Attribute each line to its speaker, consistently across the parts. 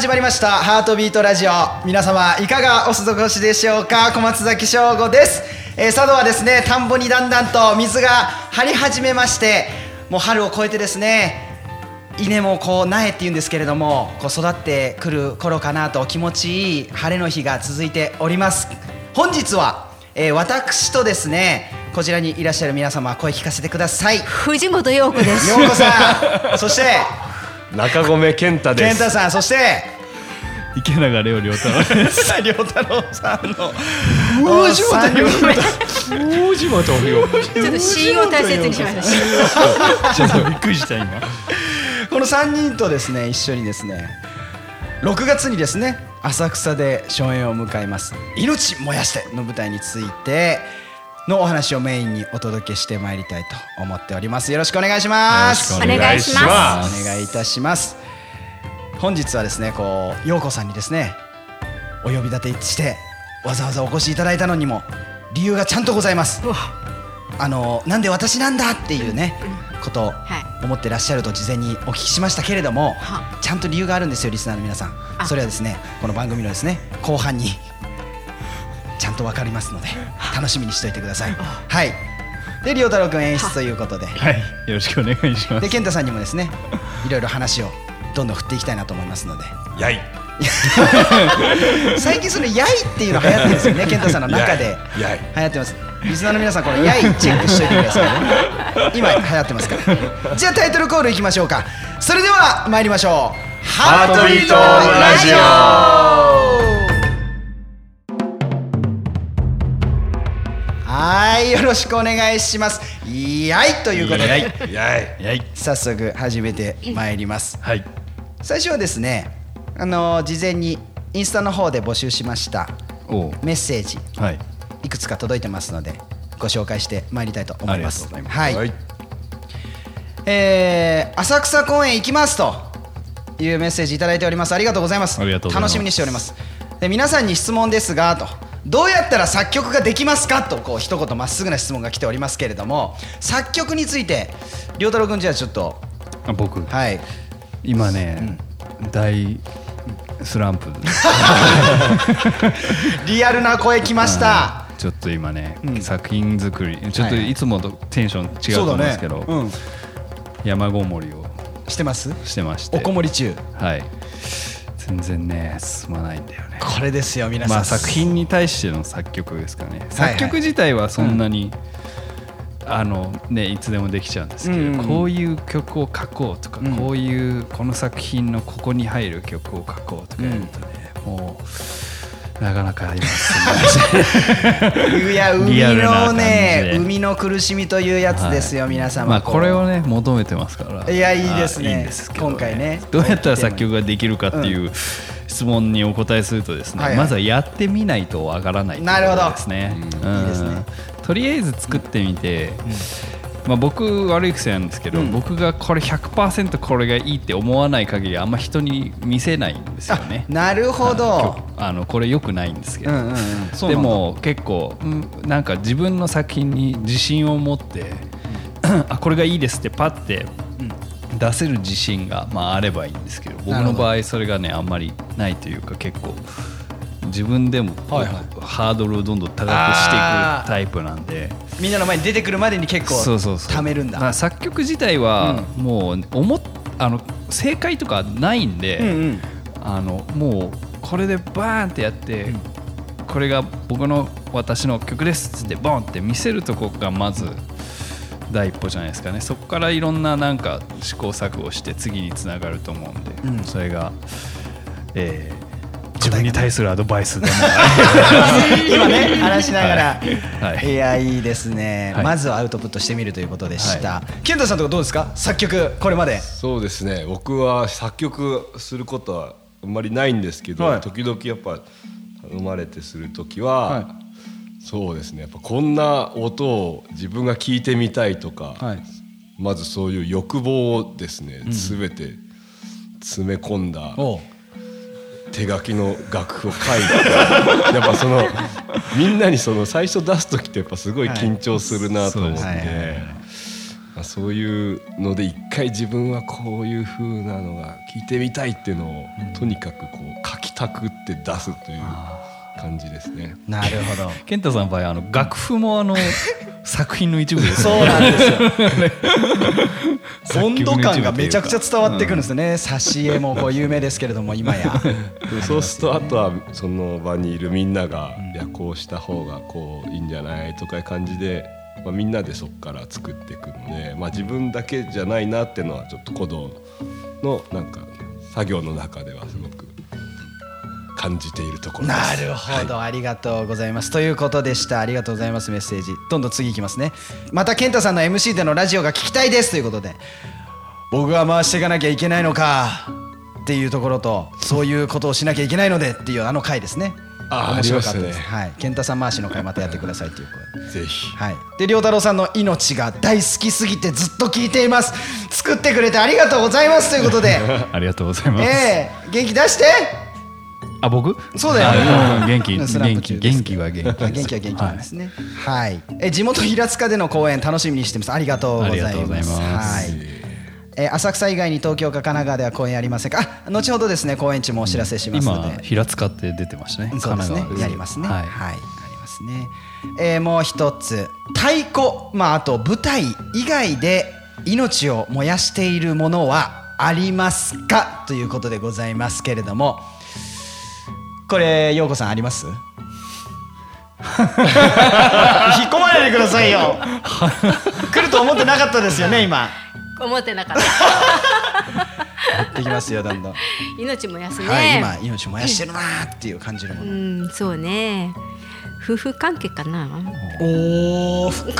Speaker 1: 始まりましたハートビートラジオ。皆様いかがお過ごしでしょうか？小松崎翔吾です、えー、佐渡はですね田んぼにだんだんと水が張り始めましてもう春を越えてですね稲もこう苗っていうんですけれどもこう育ってくる頃かなと気持ちいい晴れの日が続いております。本日は、えー、私とですねこちらにいらっしゃる皆様声聞かせてください。
Speaker 2: 藤本陽子です。
Speaker 1: 陽子さん。そして
Speaker 3: 中込健太です。
Speaker 1: 健太さんそして
Speaker 4: 池永レオ良太郎です。
Speaker 1: 良太郎さんの。
Speaker 3: 大島大島と
Speaker 2: ちょっと信用大切にしました。
Speaker 4: ちょっとびっくりした今。
Speaker 1: この3人とですね一緒にですね6月にですね浅草で初演を迎えます「命燃やして」の舞台についてのお話をメインにお届けしてまいりたいと思っております。よろしくお願いします。
Speaker 2: お願いします。
Speaker 1: お願いいたします。本日はですねこう陽子さんにですねお呼び立てしてわざわざお越しいただいたのにも理由がちゃんとございます。あのなんで私なんだっていうねことを思ってらっしゃると事前にお聞きしましたけれどもちゃんと理由があるんですよリスナーの皆さん。それはですねこの番組のですね後半にちゃんとわかりますので楽しみにしておいてください。はい。で亮太郎君演出ということで。
Speaker 4: はい。よろしくお願いします。
Speaker 1: で健太さんにもですねいろいろ話をどんどん振っていきたいなと思いますので。
Speaker 3: やい。
Speaker 1: 最近その「やい」っていうの流行ってるんですよね健太さんの中で。
Speaker 3: やい。
Speaker 1: 流行ってます。リスナーの皆さんこの「やい」チェックしといてくださいね。今流行ってますから。じゃあタイトルコールいきましょうか。それでは参りましょう。
Speaker 3: ハートビートラジ
Speaker 1: はいよろしくお願いします。やいということで。
Speaker 3: やい
Speaker 4: やい
Speaker 1: 早速始めてまいります。
Speaker 4: はい。
Speaker 1: 最初はですねあの事前にインスタの方で募集しましたメッセージ
Speaker 4: はい。
Speaker 1: いくつか届いてますのでご紹介してまいりたいと思います。
Speaker 4: ありがとうございます。
Speaker 1: はい、
Speaker 3: はい。
Speaker 1: えー浅草公園行きますというメッセージいただいております。ありがとうございます。
Speaker 4: ありがとうございます。
Speaker 1: 楽しみにしております。で皆さんに質問ですがと。どうやったら作曲ができますかとこう一言まっすぐな質問が来ておりますけれども作曲について亮太郎君じゃあちょっと
Speaker 4: あ僕。
Speaker 1: はい。
Speaker 4: 今ね大スランプ。
Speaker 1: リアルな声来ました。
Speaker 4: ちょっと今ね
Speaker 1: うん。
Speaker 4: 作品作りちょっと
Speaker 1: はい
Speaker 4: い。つもとテンション違うと思うんですけど
Speaker 1: うん、
Speaker 4: 山ごもりを
Speaker 1: してます？
Speaker 4: してまして。
Speaker 1: おこもり中。
Speaker 4: はい全然ね進まないんだよね。
Speaker 1: これですよ皆さん、
Speaker 4: まあ作品に対しての作曲ですかね。
Speaker 1: はい
Speaker 4: 作曲自体はそんなに、あのねいつでもできちゃうんですけど、
Speaker 1: うんうん。うん
Speaker 4: こういう曲を書こうとか、
Speaker 1: うん。
Speaker 4: こういうこの作品のここに入る曲を書こうとかやるとね、もうなかなか今
Speaker 1: いや海のね
Speaker 4: で
Speaker 1: 海の苦しみというやつですよ、皆様。
Speaker 4: まあこれをね求めてますから。
Speaker 1: いやいいですね。
Speaker 4: あいいんですけど、
Speaker 1: 今回ね。
Speaker 4: どうやったら作曲ができるかっていう質問にお答えするとですね、
Speaker 1: はいはい。
Speaker 4: まずはやってみないとわからないという
Speaker 1: なるほど
Speaker 4: ことですね。
Speaker 1: うん。いいですね。
Speaker 4: とりあえず作ってみて、まあ、僕悪い癖なんですけど、
Speaker 1: うん。
Speaker 4: 僕がこれ100%これがいいって思わない限りあんま人に見せないんですよね。
Speaker 1: なるほど。
Speaker 4: あのこれ良くないんですけど、
Speaker 1: うんうんうん。
Speaker 4: でも結構、うんなんか自分の作品に自信を持って、あこれがいいですってパッて出せる自信が、まあ、あればいいんですけど僕の場合それがねあんまりないというか結構自分でも
Speaker 1: はいはい。
Speaker 4: ハードルをどんどん高くしていくタイプなんで。
Speaker 1: みんなの前に出てくるまでに結構
Speaker 4: そうそうそう。
Speaker 1: 貯めるんだ。
Speaker 4: まあ、作曲自体はもう思っあの正解とかないんで、
Speaker 1: うんうん。
Speaker 4: あのもうこれでバーンってやって、これが僕の私の曲ですっつってボンって見せるとこがまず第一歩じゃないですかね。そこからいろんななんか試行錯誤して次につながると思うんで、
Speaker 1: うん。
Speaker 4: それが、えー自分に対するアドバイスでも
Speaker 1: 今ね話しながら、
Speaker 4: はい。はい。
Speaker 1: い、やいいですね、
Speaker 4: はい。
Speaker 1: まずはアウトプットしてみるということでした、健太さんとかどうですか？作曲これまで。
Speaker 3: そうですね。僕は作曲することはあんまりないんですけど、
Speaker 1: はい。
Speaker 3: 時々やっぱ生まれてする時は、
Speaker 1: はい。
Speaker 3: そうですね。やっぱこんな音を自分が聞いてみたいとか、
Speaker 1: はい。
Speaker 3: まずそういう欲望をですね、全て詰め込んだ
Speaker 1: おう
Speaker 3: 手書きの楽譜を書いて やっぱそのみんなにその最初出す時ってやっぱすごい緊張するなと思って、
Speaker 1: はいそう
Speaker 3: いうので一回自分はこういう風なのが聞いてみたいっていうのを、とにかくこう書きたくって出すという感じですね。
Speaker 1: なるほど。
Speaker 4: 健太さんの場合あの楽譜もあの 作品の一部です
Speaker 1: そうなんですよ。温度感がめちゃくちゃ伝わってくるんですよね挿絵もこう有名ですけれども今や。
Speaker 3: でそうするとあとはその場にいるみんなが、いやこうした方がこういいんじゃないとかいう感じで、まあ、みんなでそこから作っていくので、まあ、自分だけじゃないなっていうのはちょっと鼓動のなんか作業の中ではすごく感じているところです。
Speaker 1: なるほど、ありがとうございます。ということでした。ありがとうございますメッセージ。どんどん次いきますね。また健太さんの MC でのラジオが聞きたいですということで。僕が回していかなきゃいけないのか。っていうところとそういうことをしなきゃいけないのでっていうあの回ですね。
Speaker 3: あ
Speaker 1: 面白かったです、
Speaker 3: ありました
Speaker 1: はい。健太さん回しの回またやってくださいという声
Speaker 3: ぜひ。
Speaker 1: はい、で良太郎さんの命が大好きすぎてずっと聞いています。作ってくれてありがとうございますということで。
Speaker 4: ありがとうございます、
Speaker 1: ええ。元気出して
Speaker 4: あ僕？
Speaker 1: そうだよ
Speaker 4: あうん元気。元気。元気は元気
Speaker 1: あ元気は元気なんですね。はい、え地元平塚での公演楽しみにしてます。ありがとうございます。
Speaker 4: ありがとうございます。
Speaker 1: はい。えー浅草以外に東京か神奈川では公演ありませんか？あ後ほどですね公演中もお知らせしますの
Speaker 4: 今
Speaker 1: で、
Speaker 4: 平塚って出てましたね
Speaker 1: そうですね。
Speaker 4: 神奈川。
Speaker 1: やりますね。
Speaker 4: は
Speaker 1: はいい、ありますね、えーもう一つ。太鼓。まああと舞台以外で命を燃やしているものはありますか？ということでございますけれどもこれ陽子さんあります？引っ込まないでくださいよ。来ると思ってなかったですよね今。
Speaker 2: 思ってなかった。
Speaker 1: やってきますよどんどん、
Speaker 2: 命燃やすね、
Speaker 1: はい今命燃やしてるなーっていう感じるも
Speaker 2: う
Speaker 1: の、
Speaker 2: んそうね。夫婦関係かな？
Speaker 1: おお深っ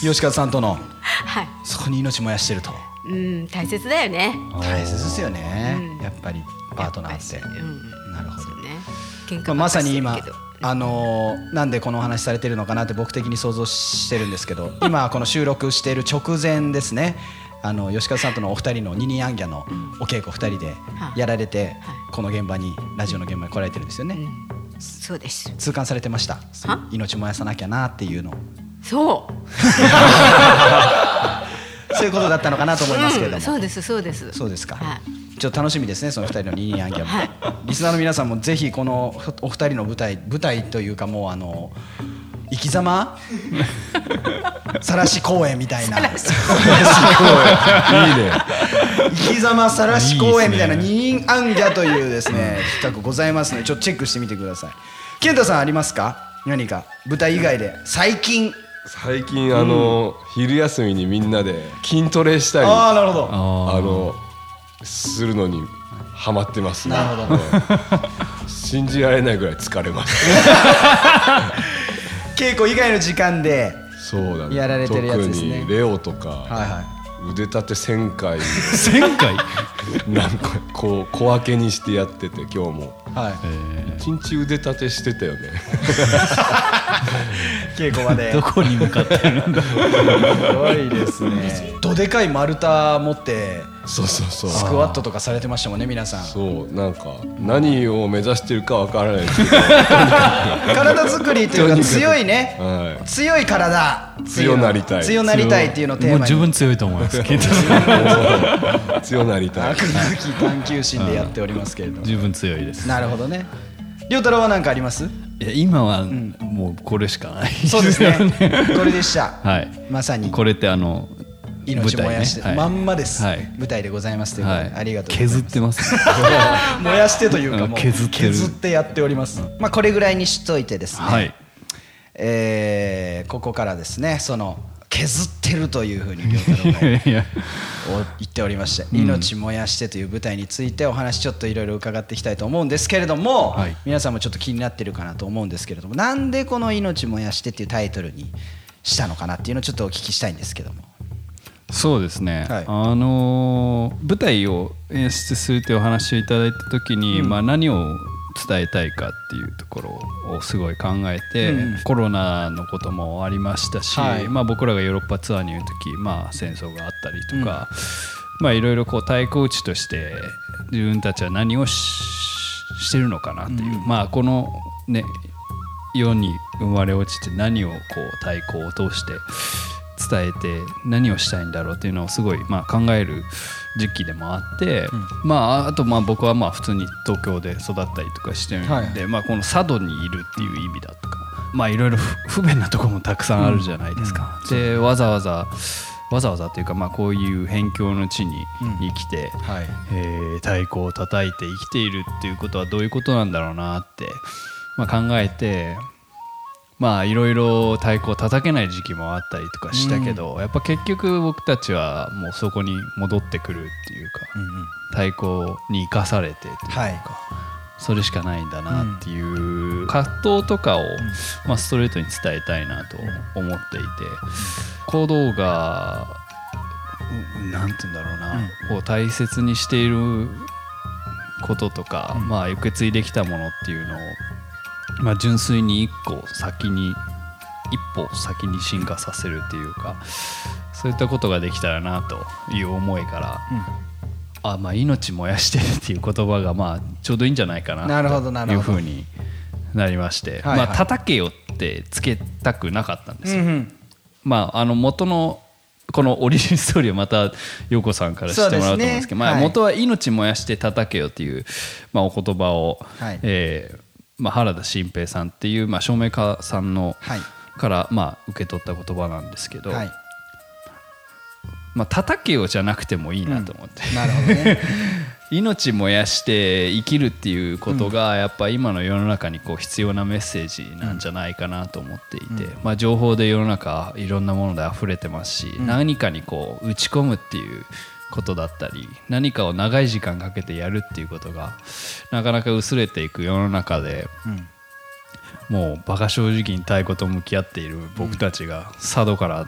Speaker 1: 吉川さんとの。
Speaker 2: はい。
Speaker 1: そこに命燃やしてると。
Speaker 2: うん大切だよね。
Speaker 1: 大切ですよね、
Speaker 2: うん。
Speaker 1: やっぱりパートナーって。なるほど。
Speaker 2: ね。喧
Speaker 1: まあ、
Speaker 2: 嘩
Speaker 1: まさに今あのーなんでこのお話されてるのかなって僕的に想像してるんですけど 今この収録している直前ですね。あの吉川さんとのお二人の二人アンギャのお稽古二人でやられてこの現場にラジオの現場に来られてるんですよね、
Speaker 2: そうです。
Speaker 1: 痛感されてました。命燃やさなきゃなっていうの
Speaker 2: そう
Speaker 1: そういうことだったのかなと思いますけれども、
Speaker 2: うん。そうですそうです。
Speaker 1: そうですか、
Speaker 2: はい。
Speaker 1: ちょっと楽しみですねその二人の二人アンギャも、
Speaker 2: はい。
Speaker 1: リスナーの皆さんもぜひこのお二人の舞台舞台というかもうあの生き様？さらし公演みたいな。
Speaker 3: いいね。
Speaker 1: 生き様さらし公演みたいな二人アンギャというですね企画ございますのでちょっとチェックしてみてください。健太さんありますか？何か？舞台以外で最近
Speaker 3: 最近あの、昼休みにみんなで筋トレしたりあ
Speaker 1: ああなるほど。
Speaker 4: あ
Speaker 3: のするのにハマってますね。
Speaker 1: なるほど。
Speaker 3: 信じられないぐらい疲れます。
Speaker 1: 稽古以外の時間で
Speaker 3: そうだね
Speaker 1: やられてるやつですね。
Speaker 3: 特にレオとか、
Speaker 1: はいは
Speaker 3: 腕立て1000回。
Speaker 4: 1000回？
Speaker 3: なんかこう小分けにしてやってて今日も。
Speaker 1: い。はい
Speaker 3: 一日腕立てしてたよね。
Speaker 1: 稽古場で。
Speaker 4: どこに向かってるんだ
Speaker 1: すごいですね。どでかい丸太持って
Speaker 3: そうそうそう。
Speaker 1: スクワットとかされてましたもんね皆さん。
Speaker 3: そうなんか何を目指してるかわからない。ですけど
Speaker 1: 体作りというか強いね。
Speaker 3: はい。
Speaker 1: 強い体。
Speaker 3: 強なりたい。
Speaker 1: 強なりたいっていうのをテーマに。
Speaker 4: もう自分強いと思います健太さん
Speaker 3: 強なりたい
Speaker 1: 飽くなき探求心でやっておりますけれども。
Speaker 4: 十分強いです。
Speaker 1: なるほどね。良太郎は何かあります？
Speaker 4: いや今はもうこれしかない。
Speaker 1: そうですね。これでした。
Speaker 4: はい。
Speaker 1: まさに。
Speaker 4: これってあの
Speaker 1: 命燃やして、
Speaker 4: ね。はい。
Speaker 1: まんまです、
Speaker 4: はい。
Speaker 1: 舞台でございますということで、
Speaker 4: はい。
Speaker 1: ありがとうございます。
Speaker 4: 削ってます。
Speaker 1: 燃やしてというかもう
Speaker 4: 削ってる。
Speaker 1: 削ってやっております、まあこれぐらいにしといてですね、
Speaker 4: はい。
Speaker 1: えーここからですね。その削ってるというふうに良太郎が
Speaker 4: いや
Speaker 1: 言っておりまして「命燃やして」という舞台についてお話ちょっといろいろ伺っていきたいと思うんですけれども、
Speaker 4: はい。
Speaker 1: 皆さんもちょっと気になってるかなと思うんですけれどもなんでこの「命燃やして」っていうタイトルにしたのかなっていうのをちょっとお聞きしたいんですけども。
Speaker 4: そうですね、
Speaker 1: はい。
Speaker 4: あのー舞台を演出するというお話をいただいた時に、まあ、何を伝えたいかっていうところをすごい考えて、
Speaker 1: うん。
Speaker 4: コロナのこともありましたし、
Speaker 1: はい。
Speaker 4: まあ、僕らがヨーロッパツアーにいる時、まあ、戦争があったりとか、まあ、いろいろこう対抗打ちとして自分たちは何をししてるのかなっていう、まあこのね世に生まれ落ちて何をこう太鼓を通して伝えて何をしたいんだろうっていうのをすごいまあ考える時期でもあって、まああとまあ僕はまあ普通に東京で育ったりとかしてるんで、
Speaker 1: はい
Speaker 4: まあこの佐渡にいるっていう意味だとかまあいろいろ不 不便なところもたくさんあるじゃないですか。でわざわざわざわざというかまあこういう辺境の地に生きて、
Speaker 1: はい。
Speaker 4: えー太鼓を叩いて生きているっていうことはどういうことなんだろうなって、まあ、考えてまあいろいろ太鼓を叩けない時期もあったりとかしたけど、やっぱ結局僕たちはもうそこに戻ってくるっていうか、太鼓に生かされてっていうか、
Speaker 1: はい。
Speaker 4: それしかないんだなっていう葛藤とかを、まあ、ストレートに伝えたいなと思っていて行動がうんなんて言うんだろうな、こう大切にしていることとか、まあ、受け継いできたものっていうのを、まあ、純粋に一個先に一歩先に進化させるっていうかそういったことができたらなという思いから、あまあ、命燃やしてるっていう言葉がまあちょうどいいんじゃないかなというふうになりまして、
Speaker 1: はいはい。
Speaker 4: まあ叩けよってつけたくなかったんですよ。
Speaker 1: うんうん。
Speaker 4: まあ、あの元のこのオリジンストーリーをまた陽子さんから知ってもらうと思うんですけど
Speaker 1: ね。はい
Speaker 4: 元は命燃やして叩けよっていう、まあ、お言葉を、
Speaker 1: はい。
Speaker 4: えーまあ、原田新平さんっていう、まあ、照明家さんの、
Speaker 1: はい。
Speaker 4: から、まあ、受け取った言葉なんですけど、
Speaker 1: はい。
Speaker 4: まあ、叩けよじゃなくてもいいなと思って、
Speaker 1: なるほどね。
Speaker 4: 命燃やして生きるっていうことがやっぱ今の世の中にこう必要なメッセージなんじゃないかなと思っていて、まあ、情報で世の中いろんなもので溢れてますし、何かにこう打ち込むっていうことだったり何かを長い時間かけてやるっていうことがなかなか薄れていく世の中で、もう馬鹿正直に太鼓と向き合っている僕たちが佐渡から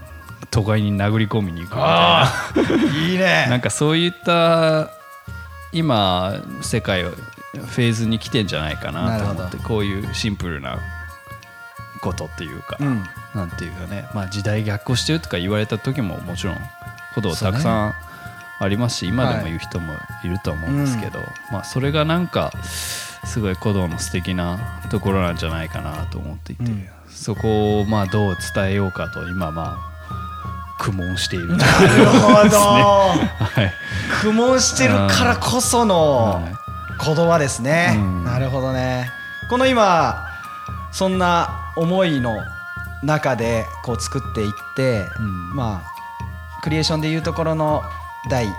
Speaker 4: 都会に殴り込みに行くみたいな。
Speaker 1: いいね。
Speaker 4: なんかそういった今世界をフェーズに来てんじゃないかなと思ってこういうシンプルなことっていうか、
Speaker 1: うん。
Speaker 4: なんていうかね、まあ、時代逆行してるとか言われた時ももちろんことたくさんありますし、今でも言う人もいると思うんですけど、まあ、それがなんかすごい古道の素敵なところなんじゃないかなと思っていて、そこをまあどう伝えようかと今まあ苦悶している
Speaker 1: なるほど。
Speaker 4: はい。
Speaker 1: 苦悶してるからこその
Speaker 4: はい。
Speaker 1: 言葉ですね、
Speaker 4: うん。
Speaker 1: なるほどね。この今そんな思いの中でこう作っていって、
Speaker 4: ん。
Speaker 1: まあクリエーションでいうところの第1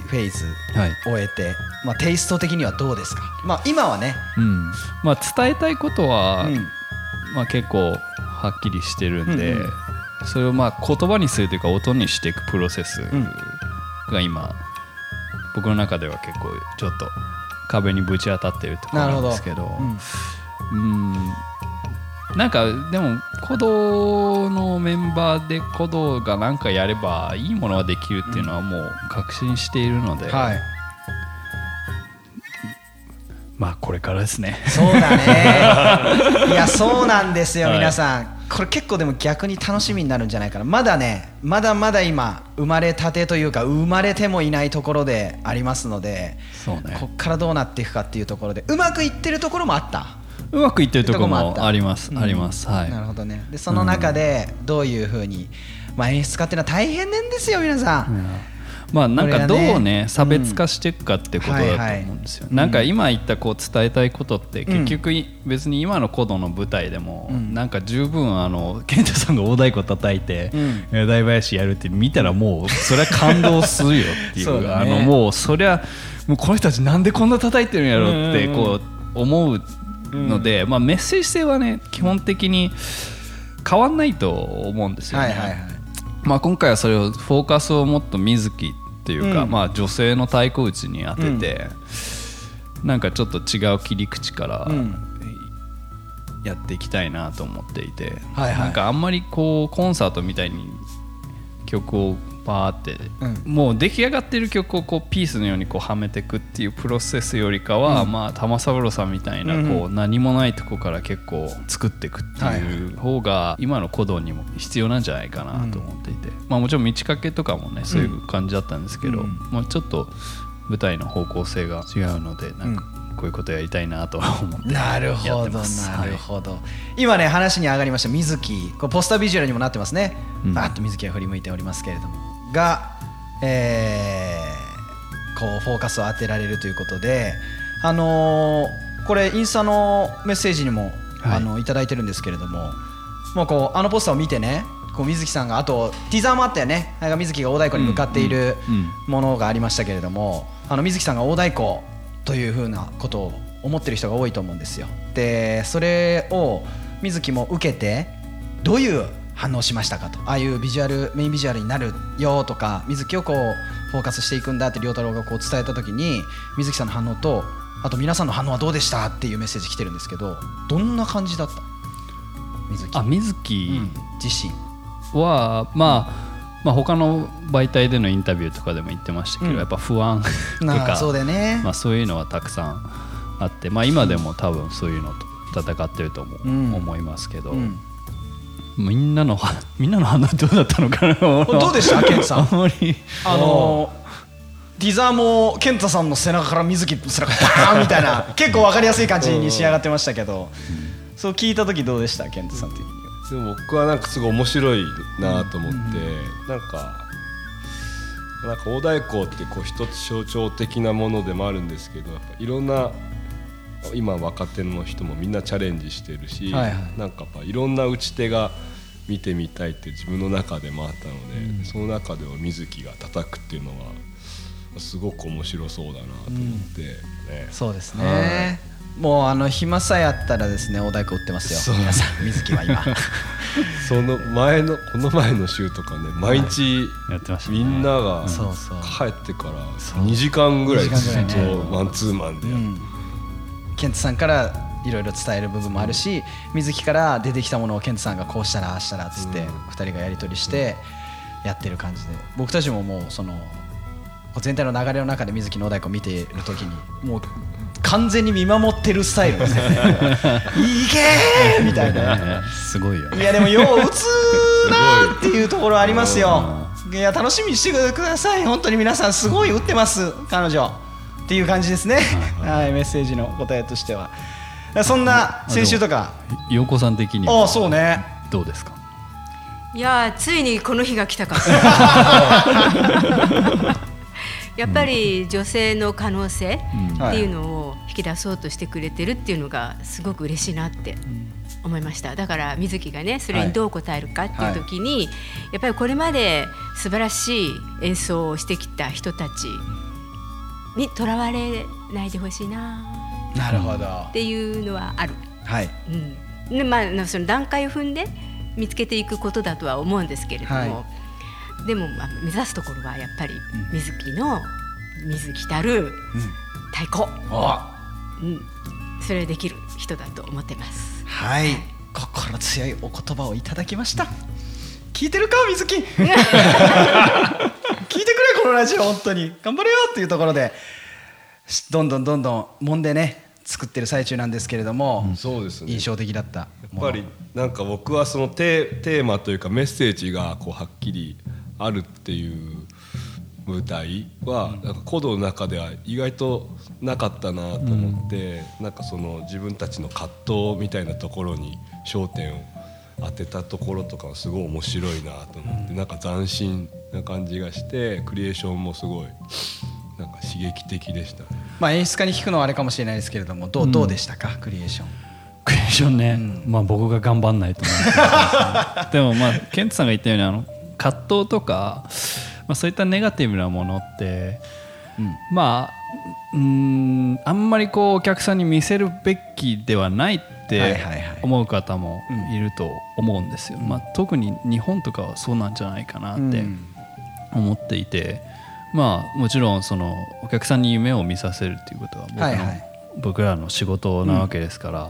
Speaker 1: フェーズ
Speaker 4: はい。
Speaker 1: 終えて、まあ、テイスト的にはどうですか、まあ、今はね、
Speaker 4: うん。まあ、伝えたいことは、
Speaker 1: うん。
Speaker 4: まあ、結構はっきりしてるんで、
Speaker 1: うんうん
Speaker 4: それをまあ言葉にするというか音にしていくプロセス
Speaker 1: ん。
Speaker 4: が今、僕の中では結構ちょっと壁にぶち当たってるところなんですけど。
Speaker 1: うん。
Speaker 4: うんなんかでも鼓動のメンバーで鼓動が何かやればいいものができるっていうのはもう確信しているので、
Speaker 1: はい。
Speaker 4: まあこれからですね。
Speaker 1: そうだね。いやそうなんですよ、
Speaker 4: はい。
Speaker 1: 皆さん。これ結構でも逆に楽しみになるんじゃないかな。まだねまだまだ今生まれたてというか生まれてもいないところでありますので
Speaker 4: そうね。
Speaker 1: こっからどうなっていくかっていうところでうまくいってるところもあった
Speaker 4: うまくいってるところも
Speaker 1: あ
Speaker 4: ります、
Speaker 1: うん
Speaker 4: ありますはい。
Speaker 1: なるほどね。でその中でどういうふうに、まあ、演出家っていうのは大変なんですよ皆さん、
Speaker 4: まあなんかどうね差別化していくかってことだと思うんですよ、なんか今言ったこう伝えたいことって結局い別に今の古道の舞台でもなんか十分あの 健太さんが大太鼓叩いて大林やるって見たらもうそれは感動するよってい
Speaker 1: そう
Speaker 4: あのもうそりゃもうこの人たちなんでこんな叩いてるんやろってこう思うのでまあメッセージ性はね基本的に変わんないと思うんですよね。
Speaker 1: はいはいはい。
Speaker 4: まあ、今回はそれをフォーカスをもっと水木っていうか、
Speaker 1: うん。
Speaker 4: まあ、女性の太鼓打ちに当てて、なんかちょっと違う切り口から
Speaker 1: うん。
Speaker 4: やっていきたいなと思っていて、
Speaker 1: はいはい。
Speaker 4: なんかあんまりこうコンサートみたいに曲をバーって、
Speaker 1: う
Speaker 4: もう出来上がってる曲をこうピースのようにこうはめていくっていうプロセスよりかは、まあ玉三郎さんみたいな
Speaker 1: うん
Speaker 4: こう何もないとこから結構作っていくっていう方が今の鼓動にも必要なんじゃないかなと思っていて、まあ、もちろん道掛けとかもねそういう感じだったんですけど、
Speaker 1: うん。
Speaker 4: まあ、ちょっと舞台の方向性が違うのでなんかこういうことやりたいなと思って
Speaker 1: なるほど
Speaker 4: ます
Speaker 1: なるほど、今ね話に上がりました水木これポスタービジュアルにもなってますね、
Speaker 4: うん。
Speaker 1: バーッと水木が振り向いておりますけれどもが、えーこうフォーカスを当てられるということであのーこれインスタのメッセージにも、
Speaker 4: はい。
Speaker 1: あのいただいてるんですけれどももうこうあのポスターを見てねこう水木さんがあとティザーもあったよね。なんか水木が大太鼓に向かっているものがありましたけれどもあの水木さんが大太鼓というふうなことを思ってる人が多いと思うんですよ。でそれを水木も受けてどういう反応しましたかと。ああいうビジュアルメインビジュアルになるよとか水木をこうフォーカスしていくんだって亮太郎がこう伝えた時に水木さんの反応とあと皆さんの反応はどうでしたっていうメッセージ来てるんですけどどんな感じだった？水木。
Speaker 4: あ水木。
Speaker 1: うん。自身。
Speaker 4: は、まあ、まあ他の媒体でのインタビューとかでも言ってましたけど、
Speaker 1: うん。
Speaker 4: やっぱ不安とか
Speaker 1: そうね、
Speaker 4: まあ、そういうのはたくさんあって、まあ、今でも多分そういうのと戦ってると思,、
Speaker 1: うん。
Speaker 4: 思いますけど、
Speaker 1: うん
Speaker 4: みんなのは みんなの反応どうだったのかな？ど
Speaker 1: どうでした？ケンさん。
Speaker 4: あんまり。
Speaker 1: あのティザーも健太さんの背中から水木背中バーン みたいな結構わかりやすい感じに仕上がってましたけど、そう聞いた時どうでした？健太さん的には。
Speaker 3: でも僕はなんかすごい面白いなと思って、なんかなんか大太鼓ってこう一つ象徴的なものでもあるんですけどいろんな今若手の人もみんなチャレンジしてるし、
Speaker 1: はいはい。
Speaker 3: なんかやっぱいろんな打ち手が見てみたいって自分の中でもあったので、その中でも水木が叩くっていうのはすごく面白そうだなと思って、ね。
Speaker 1: そうですね。もうあの暇さえあったらですね大太鼓売ってますよ。皆さん水木は今。
Speaker 3: その前のこの前の週とかね毎日
Speaker 4: やってましたね。
Speaker 3: みんなが帰ってから
Speaker 1: そう。
Speaker 3: 2時間ぐらいず
Speaker 1: 2時間
Speaker 3: っとマンツーマンでやっ
Speaker 1: うん健太さんからいろいろ伝える部分もあるし水木から出てきたものを健太さんがこうしたらああしたらっつって
Speaker 3: うん。
Speaker 1: 2人がやり取りしてやってる感じで。僕たちももうその全体の流れの中で水木のお太鼓見ている時にもう完全に見守ってるスタイル。ですねいけーみたいな。
Speaker 4: ねすごいよ
Speaker 1: い
Speaker 4: ね
Speaker 1: やでもよう打つなーっていうところありますよ。いや楽しみにしてください。本当に皆さんすごい打ってます。彼女っていう感じですね。はいメッセージの答えとしては。そんな先週とか。
Speaker 4: 陽子さん的に
Speaker 1: あ
Speaker 4: は
Speaker 1: あそうね。
Speaker 4: どうですか？
Speaker 2: いやーついにこの日が来たか やっぱり女性の可能性っていうのを引き出そうとしてくれてるっていうのがすごく嬉しいなって思いました。だから水木がねそれにどう答えるかっていう時に、やっぱりこれまで素晴らしい演奏をしてきた人たちにとらわれないでほしいな。
Speaker 1: なるほど。
Speaker 2: っていうのはある。
Speaker 1: はい。
Speaker 2: うん、でまあその段階を踏んで見つけていくことだとは思うんですけれども、
Speaker 1: は
Speaker 2: でも、まあ、目指すところはやっぱり水木の水木たる太鼓、
Speaker 1: お。
Speaker 2: うん、それできる人だと思ってます。
Speaker 1: はい。心強いお言葉をいただきました。聞いてるか水木 聞いてくれこのラジオ本当に。頑張れよっていうところでしどんどんどんどん揉んでね作ってる最中なんですけれども、
Speaker 3: そうですね。
Speaker 1: 印象的だった
Speaker 3: やっぱりなんか僕はそのテテーマというかメッセージがこうはっきりあるっていう舞台はなんかコードの中では意外となかったなと思って、なんかその自分たちの葛藤みたいなところに焦点を当てたところとかはすごい面白いなと思って、なんか斬新な感じがしてクリエーションもすごいなんか刺激的でしたね。
Speaker 1: まあ演出家に聞くのはあれかもしれないですけれどもどう,、どうでしたか？クリエーション。
Speaker 4: クリエーションね、まあ僕が頑張んないと思うん でもまあケントさんが言ったようにあの葛藤とか、まあ、そういったネガティブなものって、まあうーんあんまりこうお客さんに見せるべきではないっ
Speaker 1: はい
Speaker 4: て
Speaker 1: はいはい。
Speaker 4: 思う方もいると思うんですよ、まあ、特に日本とかはそうなんじゃないかなって
Speaker 1: うん。
Speaker 4: 思っていて、まあもちろんそのお客さんに夢を見させるっていうことは僕の、
Speaker 1: はいはい。
Speaker 4: 僕らの仕事なわけですから、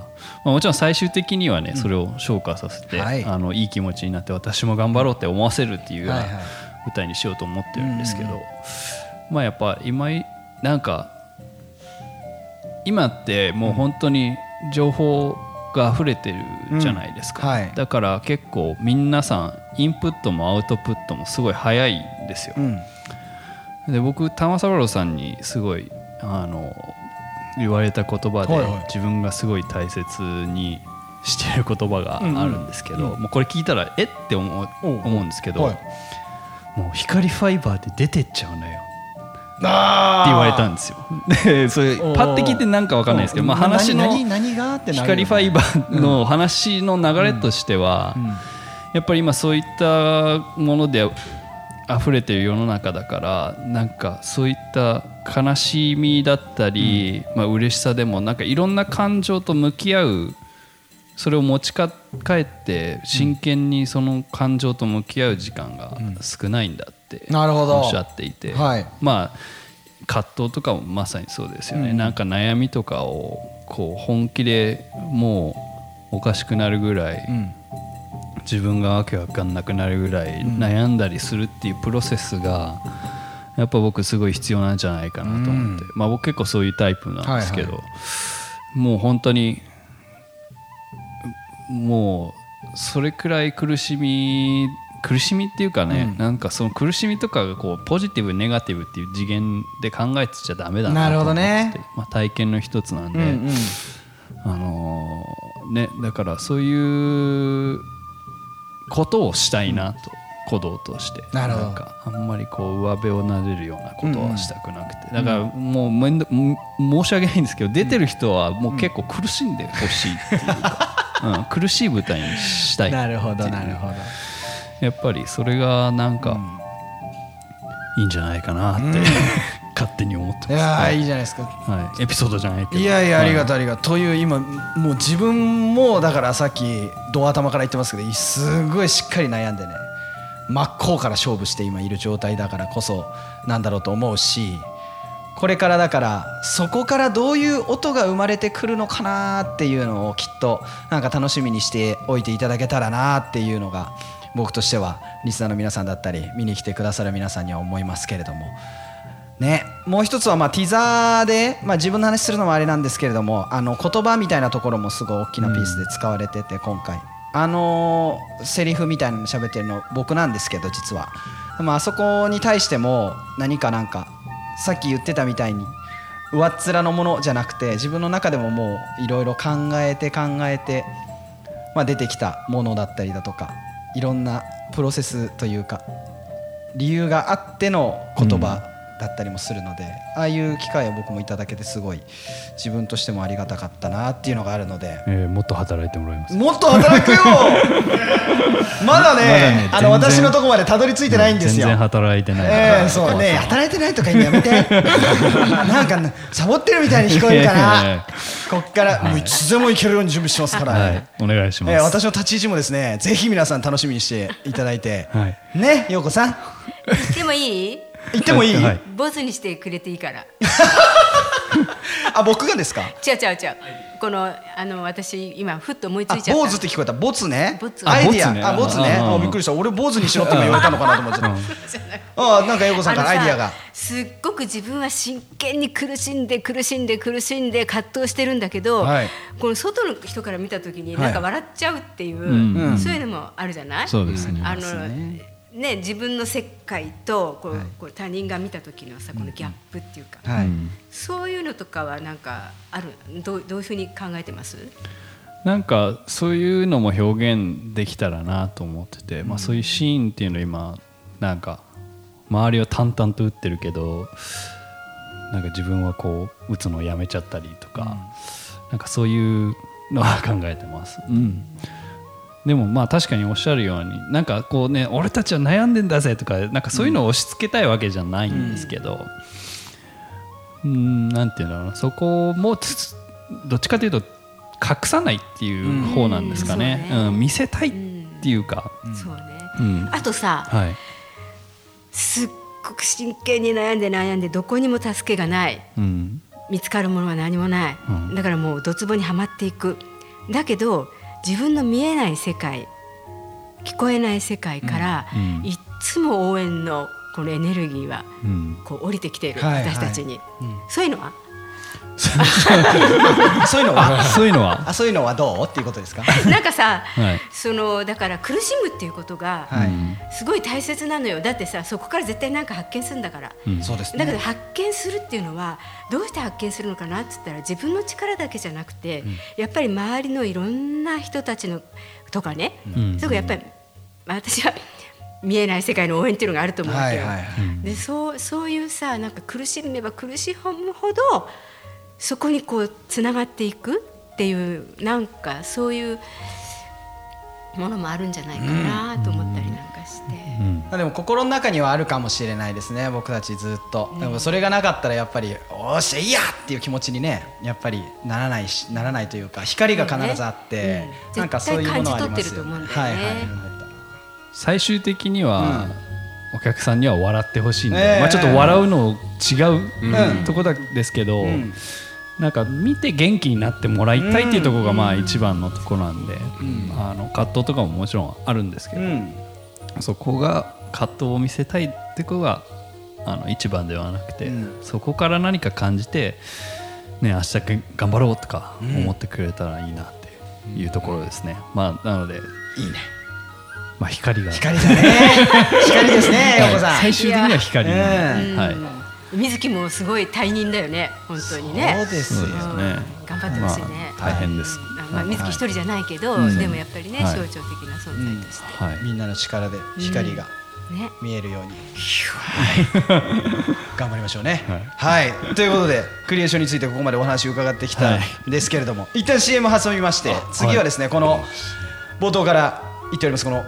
Speaker 4: まあ、もちろん最終的にはねそれを昇華させて、
Speaker 1: はい。
Speaker 4: あのいい気持ちになって私も頑張ろうって思わせるっていうような
Speaker 1: はいはい。
Speaker 4: 舞台にしようと思ってるんですけど、まあやっぱ今いなんか今ってもう本当に情報が溢れてるじゃないですか、
Speaker 1: うんはい。
Speaker 4: だから結構皆さんインプットもアウトプットもすごい早いんですよ、
Speaker 1: うん。
Speaker 4: で僕玉三郎さんにすごいあの言われた言葉で
Speaker 1: はいはい。
Speaker 4: 自分がすごい大切にしている言葉があるんですけど、もうこれ聞いたらえっ？て思う。思うんですけど、
Speaker 1: はい。
Speaker 4: もう光ファイバーで出てっちゃうのよって
Speaker 1: あ
Speaker 4: 言われたんですよ。でそれパッて聞いてなんかわかんないですけど、まあ、話の光ファイバーの話の流れとしては、やっぱり今そういったもので溢れてる世の中だからなんかそういった悲しみだったり、まあ嬉しさでもなんかいろんな感情と向き合うそれを持ちか帰って真剣にその感情と向き合う時間が少ないんだって
Speaker 1: なるほど。
Speaker 4: おっしゃっていて、
Speaker 1: はい。
Speaker 4: まあ葛藤とかもまさにそうですよね、なんか悩みとかをこう本気でもうおかしくなるぐらい、自分がわけわかんなくなるぐらい悩んだりするっていうプロセスがやっぱ僕すごい必要なんじゃないかなと思って、まあ僕結構そういうタイプなんですけど、もう本当にもうそれくらい苦しみ苦しみっていうかね、なんかその苦しみとかがこうポジティブネガティブっていう次元で考えてちゃダメだなと思って
Speaker 1: なるほどね。
Speaker 4: まあ、体験の一つなんで、
Speaker 1: うんうん。
Speaker 4: あのーねだからそういうことをしたいなと鼓動として。
Speaker 1: なるほど。
Speaker 4: んかあんまりこう上辺を撫でるようなことはしたくなくて、だからもうめんどん申し訳ないんですけど出てる人はもう結構苦しんでほしいっていうか、うん、苦しい舞台にしたい
Speaker 1: なるほどなるほど
Speaker 4: やっぱりそれがなんかいいんじゃないかなって、勝手に思ってます、
Speaker 1: いやーい。い
Speaker 4: い
Speaker 1: じゃないですか。
Speaker 4: はい、エピソードじゃないけど。
Speaker 1: いやいやありがとう
Speaker 4: う、
Speaker 1: ありがとう。という今もう自分もだからさっきドア頭から言ってますけどすごいしっかり悩んでね。真っ向から勝負して今いる状態だからこそなんだろうと思うしこれからだからそこからどういう音が生まれてくるのかなっていうのをきっとなんか楽しみにしておいていただけたらなっていうのが僕としてはリスナーの皆さんだったり見に来てくださる皆さんには思いますけれども。ね、もう一つはまあティザーで、まあ、自分の話するのもあれなんですけれどもあの言葉みたいなところもすごい大きなピースで使われてて、今回。あのーセリフみたいなの喋ってるの僕なんですけど実は。でもあそこに対しても何かなんかさっき言ってたみたいに上っ面のものじゃなくて自分の中でももういろいろ考えて考えて、まあ、出てきたものだったりだとかいろんなプロセスというか理由があっての言葉だったりもするので、ああいう機会を僕もいただけてすごい自分としてもありがたかったなっていうのがあるので。
Speaker 4: えーもっと働いてもらいます。
Speaker 1: もっと働くよ まだね
Speaker 4: ね
Speaker 1: あの私のとこまでたどり着いてないんですよ、
Speaker 4: 全然働いてない。
Speaker 1: ええそうね働いてないとか言うのやめて。なんかサボってるみたいに聞こえるか
Speaker 4: いやいやい
Speaker 1: な
Speaker 4: や。
Speaker 1: こっからもういつでも行けるように準備してますから、
Speaker 4: はい。お願いします、
Speaker 1: えー私の立ち位置もですねぜひ皆さん楽しみにしていただいて、
Speaker 4: はい。
Speaker 1: ね陽子さん。
Speaker 2: でもいい？
Speaker 1: 行ってもいい、
Speaker 4: はい。
Speaker 2: ボツにしてくれていいから
Speaker 1: あ僕がですか？
Speaker 2: 違う違う違う。このあの私今ふっと思いつ
Speaker 1: あ
Speaker 2: いちゃった。
Speaker 1: 坊主って聞こえた。ボツね。
Speaker 2: ボツ
Speaker 1: アイディ
Speaker 4: あボツね。
Speaker 1: アあボツね。
Speaker 4: ああ
Speaker 1: あびっくりした。俺坊主にしろっても言われたのかなと思ってた。あなんか陽子さんからアイディアが。
Speaker 2: すっごく自分は真剣に苦しんで苦しんで苦しんで葛藤してるんだけど、
Speaker 1: はい。
Speaker 2: この外の人から見た時に
Speaker 1: はい。
Speaker 2: なんか笑っちゃうっていう、
Speaker 4: ん。
Speaker 2: そういうのもあるじゃない？
Speaker 4: そうですね。
Speaker 2: あのね自分の世界とこう、こう他人が見た時のさこのギャップっていうか、
Speaker 1: はい。
Speaker 2: そういうのとかはなんかあるどうどういうふうに考えてます？
Speaker 4: なんかそういうのも表現できたらなと思ってて、まあ、そういうシーンっていうのを今なんか周りは淡々と打ってるけどなんか自分はこう打つのをやめちゃったりとか、なんかそういうのは考えてます。うんでもまあ確かにおっしゃるようになんかこうね俺たちは悩んでんだぜとかなんかそういうのを押し付けたいわけじゃないんですけど、うん、なんていうんだろうな。そこもつどっちかというと隠さないっていう方なんですかね,、
Speaker 2: うんそうね。
Speaker 4: うん見せたいっていうか、
Speaker 2: そうね、
Speaker 4: うん。
Speaker 2: あとさ
Speaker 4: はい、
Speaker 2: すっごく真剣に悩んで悩んでどこにも助けがない。
Speaker 4: うん。
Speaker 2: 見つかるものは何もない、
Speaker 4: うん。
Speaker 2: だからもうドツボにはまっていく。だけど自分の見えない世界聞こえない世界から、
Speaker 4: うんうん。
Speaker 2: いっつも応援のこのエネルギーは
Speaker 4: うん、
Speaker 2: こう降りてきている、
Speaker 1: はいはい。
Speaker 2: 私たちに、そういうのは
Speaker 1: そういうのは？
Speaker 4: そういうのは？
Speaker 1: あそういうのはどう？っていうことですか？
Speaker 2: なんかさ、
Speaker 4: はい。
Speaker 2: そのだから苦しむっていうことが
Speaker 1: はい、
Speaker 2: すごい大切なのよ。だってさそこから絶対なんか発見するんだから、
Speaker 1: そうですね。
Speaker 2: だけど発見するっていうのはどうして発見するのかなって言ったら自分の力だけじゃなくて、やっぱり周りのいろんな人たちのとかね、
Speaker 4: ん。
Speaker 2: それからやっぱり私は見えない世界の応援っていうのがあると思うわけよ。
Speaker 1: はいはいはい。
Speaker 2: でそうそういうさなんか苦しめば苦しむほどそこにこうつながっていくっていうなんかそういうものもあるんじゃないかなと思ったりなんかして。
Speaker 4: うん。
Speaker 1: まあでも心の中にはあるかもしれないですね僕たちずっと、でもそれがなかったらやっぱり「おーしいいや!」っていう気持ちにねやっぱりならないしならないというか光が必ずあって、
Speaker 2: うん
Speaker 1: なんかそういうものはありますよ。
Speaker 2: ね。
Speaker 1: はいはい。
Speaker 4: 最終的には、お客さんには笑ってほしいんで、
Speaker 1: ええ。
Speaker 4: まあ、ちょっと笑うの違う、
Speaker 1: うん。
Speaker 4: ところですけど、
Speaker 1: ん。
Speaker 4: なんか見て元気になってもらいたいっていうところがまあ一番のところなんで、
Speaker 1: ん。
Speaker 4: あの葛藤とかももちろんあるんですけど、
Speaker 1: うん。
Speaker 4: そこが葛藤を見せたいってことがあの一番ではなくて、
Speaker 1: うん。
Speaker 4: そこから何か感じて、ね、明日頑張ろうとか思ってくれたらいいなっていうところですね。まあ、なので、
Speaker 1: いいね
Speaker 4: まあ、光が。
Speaker 1: 光だね。光ですね陽子さん。
Speaker 4: 最終的には光に、
Speaker 1: いや
Speaker 4: はい。
Speaker 2: うん。水木もすごい大任だよね本当にね。
Speaker 1: そうですよ。
Speaker 4: ね
Speaker 2: うん頑張ってほしいね、
Speaker 4: まあ、大変です、
Speaker 2: あまあ、水木一人じゃないけど、
Speaker 4: うん。
Speaker 2: でもやっぱりね、
Speaker 4: はい。
Speaker 2: 象徴的な存在として、
Speaker 4: はい。
Speaker 1: みんなの力で光が
Speaker 2: ね。
Speaker 1: 見えるように、頑張りましょうね。はい、ということでクリエーションについてここまでお話を伺ってきたんですけれども、一旦 CM 挟みまして次はですね、この冒頭から言っておりますこの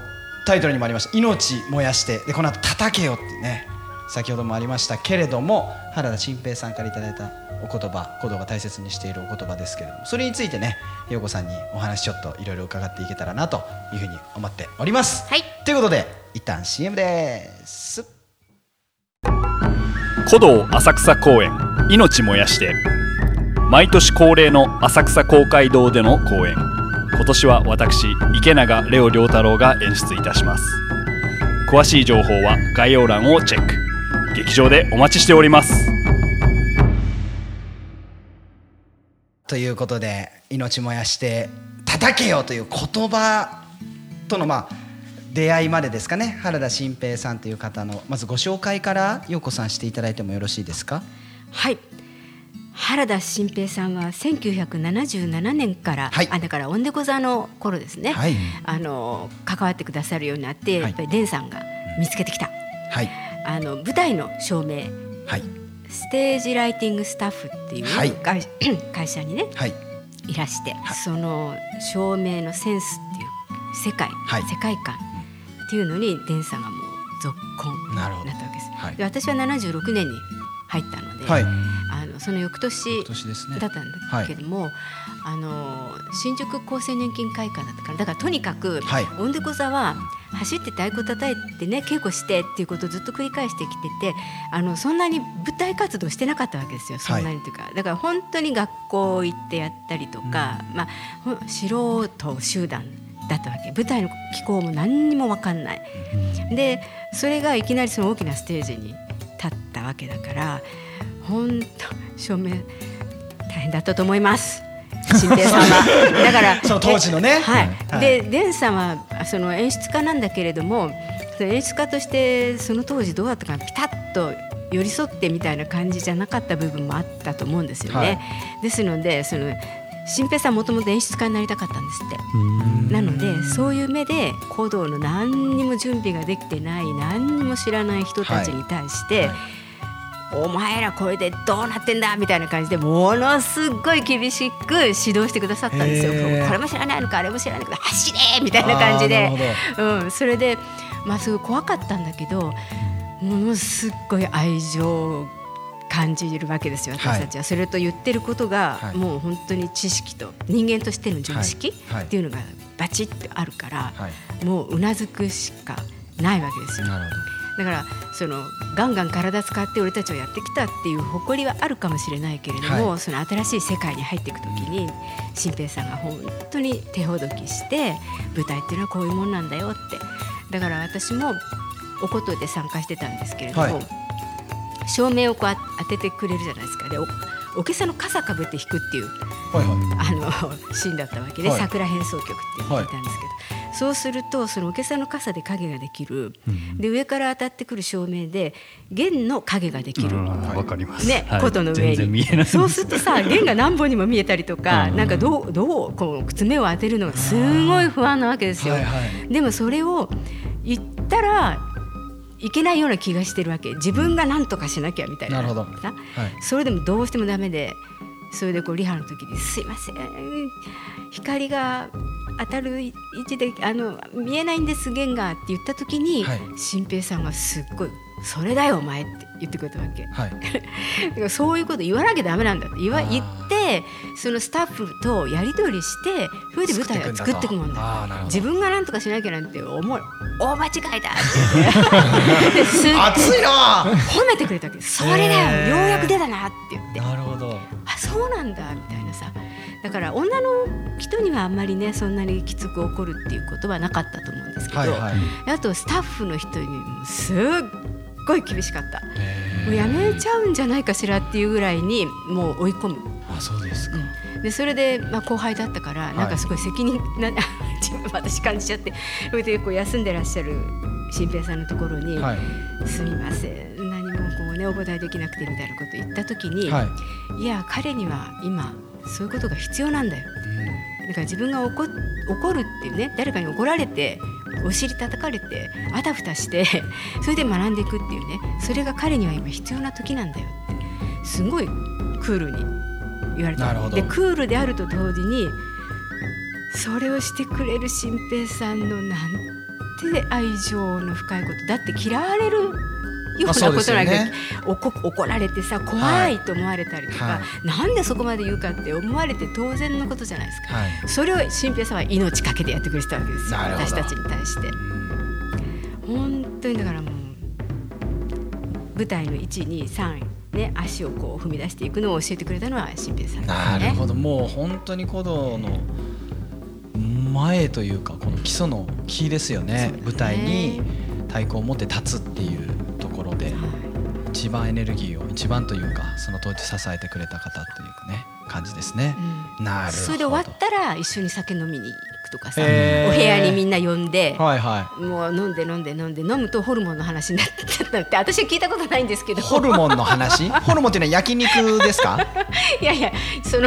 Speaker 1: タイトルにもありました「命燃やして」でこの後叩けよ」ってね先ほどもありましたけれども原田新平さんからいただいたお言葉鼓動が大切にしているお言葉ですけれどもそれについてね陽子さんにお話ちょっといろいろ伺っていけたらなというふうに思っております。
Speaker 2: はい
Speaker 1: ということで一旦 CM です。
Speaker 5: 古道浅草公園命燃やして毎年恒例の浅草公会堂での公演今年は私池永レオ良太郎が演出いたします。詳しい情報は概要欄をチェック。劇場でお待ちしております。
Speaker 1: ということで命燃やして叩けよという言葉とのまあ出会いまでですかね。原田新平さんという方のまずご紹介から陽子さんしていただいてもよろしいですか？
Speaker 2: はい原田新平さんは1977年から、
Speaker 1: はい。
Speaker 2: あだからオンデコ座の頃ですね、
Speaker 1: はい。
Speaker 2: あの関わってくださるようになって、
Speaker 1: はい。
Speaker 2: やっぱりデンさんが見つけてきた、
Speaker 1: はい。
Speaker 2: あの舞台の照明。
Speaker 1: はい。
Speaker 2: ステージライティングスタッフっていう
Speaker 1: はい。
Speaker 2: 会, 会社にね
Speaker 1: はい。
Speaker 2: いらして、その照明のセンスっていう世界、
Speaker 1: はい。
Speaker 2: 世界観っていうのにデンさんがもう続婚
Speaker 1: なるほど
Speaker 2: なったわけです。
Speaker 1: はい。
Speaker 2: で私は76年に入ったので、
Speaker 1: はい。
Speaker 2: あのその翌年だったんだけども、あの新宿厚生年金会館だったからだからとにかく、
Speaker 1: はい
Speaker 2: オンデコ座は走って太鼓叩いてね稽古してっていうことをずっと繰り返してきててあのそんなに舞台活動してなかったわけですよそんなにというか、だから本当に学校行ってやったりとか、まあほん素人集団だったわけ。舞台の機構も何にも分かんない。でそれがいきなりその大きなステージに立ったわけだから本当照明大変だったと思います。新平さんは。だから
Speaker 1: その当時のね。
Speaker 2: はい、
Speaker 1: はい
Speaker 2: でデンさんはその演出家なんだけれども演出家としてその当時どうだったかなピタッと寄り添ってみたいな感じじゃなかった部分もあったと思うんですよね。
Speaker 1: はい。
Speaker 2: ですのでその新平さんもともと演出家になりたかったんですって。なのでそういう目で鼓動の何にも準備ができてない何にも知らない人たちに対して、お前らこれでどうなってんだみたいな感じでものすごい厳しく指導してくださったんですよ。これも知らないのかあれも知らないのか走れみたいな感じで。うん、それでまあすごい怖かったんだけどものすっごい愛情を感じるわけですよ私たちは、それと言ってることが、
Speaker 1: はい。
Speaker 2: もう本当に知識と人間としての常識
Speaker 1: はいはい
Speaker 2: っていうのがバチッとあるから、
Speaker 1: はい。
Speaker 2: もううなずくしかないわけですよ。
Speaker 1: なるほ
Speaker 2: だからそのガンガン体使って俺たちはやってきたっていう誇りはあるかもしれないけれども、
Speaker 1: は
Speaker 2: その新しい世界に入っていくときに新平さんが本当に手ほどきして舞台っていうのはこういうもんなんだよって。だから私もおことで参加してたんですけれども、
Speaker 1: はい。
Speaker 2: 照明をこう当ててくれるじゃないですか。でおおけさの傘かぶって弾くっていう
Speaker 1: はいはい。
Speaker 2: あのシーンだったわけで、
Speaker 1: はい。
Speaker 2: 桜変奏曲っていうのいたんですけど、そうするとそのおけさの傘で影ができる、で上から当たってくる照明で弦の影ができる。
Speaker 4: わかります。
Speaker 2: ね、
Speaker 4: はい。
Speaker 2: 琴の上
Speaker 4: 全然見えない。
Speaker 2: にそうするとさ 弦が何本にも見えたりとか、
Speaker 4: うん。
Speaker 2: なんかどうどうこう爪を当てるのがすごい不安なわけですよ。
Speaker 1: はいは
Speaker 2: でもそれを言ったらいけないような気がしてるわけ。自分が何とかしなきゃみたいな。
Speaker 1: なるほど。
Speaker 2: な
Speaker 1: はい。
Speaker 2: それでもどうしてもダメでそれでこうリハの時に「すいません。光が当たる位置であの見えないんです弦が」って言った時に
Speaker 1: はい。
Speaker 2: 新平さんがすっごい「それだよお前」って言ってくれたわけ。
Speaker 1: はい。
Speaker 2: だからそういうこと言わなきゃダメなんだって言わ言ってそのスタッフとやり取りしてそれで舞台を作っていくもんだ。自分が何とかしなきゃなんて思い大間違いだって。
Speaker 1: 熱いな
Speaker 2: 褒めてくれたわけ。それだよ。ようやく出たなって言って。
Speaker 1: なるほど。
Speaker 2: あそうなんだみたいなさだから女の人にはあんまりねそんなにきつく怒るっていうことはなかったと思うんですけど、
Speaker 1: はいはい。
Speaker 2: あとスタッフの人にもすっごい厳しかった。もうやめちゃうんじゃないかしらっていうぐらいにもう追い込む。
Speaker 1: あそうですか。
Speaker 2: でそれで、まあ、後輩だったから、なんかすごい責任 な自分私感じちゃってそれでこう休んでらっしゃる新平さんのところに「
Speaker 1: はい。
Speaker 2: すみません何もこうねお答えできなくて」みたいなこと言った時に「
Speaker 1: はい。
Speaker 2: い、や彼には今そういうことが必要なんだよ」だから自分が怒怒るっていうね誰かに怒られてお尻叩かれてあたふたして それで学んでいくっていうねそれが彼には今必要な時なんだよって。すごいクールに言われたでクールであると同時にそれをしてくれる新平さんのなんて愛情の深いことだって嫌われるようなことなんか、
Speaker 1: よね。
Speaker 2: 怒怒られてさ怖いと思われたりとか、
Speaker 1: は
Speaker 2: なんでそこまで言うかって思われて当然のことじゃないですか。
Speaker 1: はい。
Speaker 2: それを新平さんは命かけてやってくれてたわけですよ。私たちに対して。本当にだからもう舞台の123ね足をこう踏み出していくのを教えてくれたのは新平さんです
Speaker 1: な
Speaker 2: ね。
Speaker 1: るほど。もう本当に古道の前というかこの基礎のキーですよね。
Speaker 2: ね。
Speaker 1: 舞台に太鼓を持って立つっていうところで一番エネルギーを一番というかその当時支えてくれた方というね感じですね、なるほど。
Speaker 2: それで終わったら一緒に酒飲みに行くとかさお部
Speaker 1: へー
Speaker 2: 屋にみんな呼んで
Speaker 1: はいは
Speaker 2: もう飲んで飲んで飲んで飲むとホルモンの話になったって私は聞いたことないんですけど。
Speaker 1: いホルモンの話？ホルモンっていうのは焼肉ですか？
Speaker 2: いやいやその、、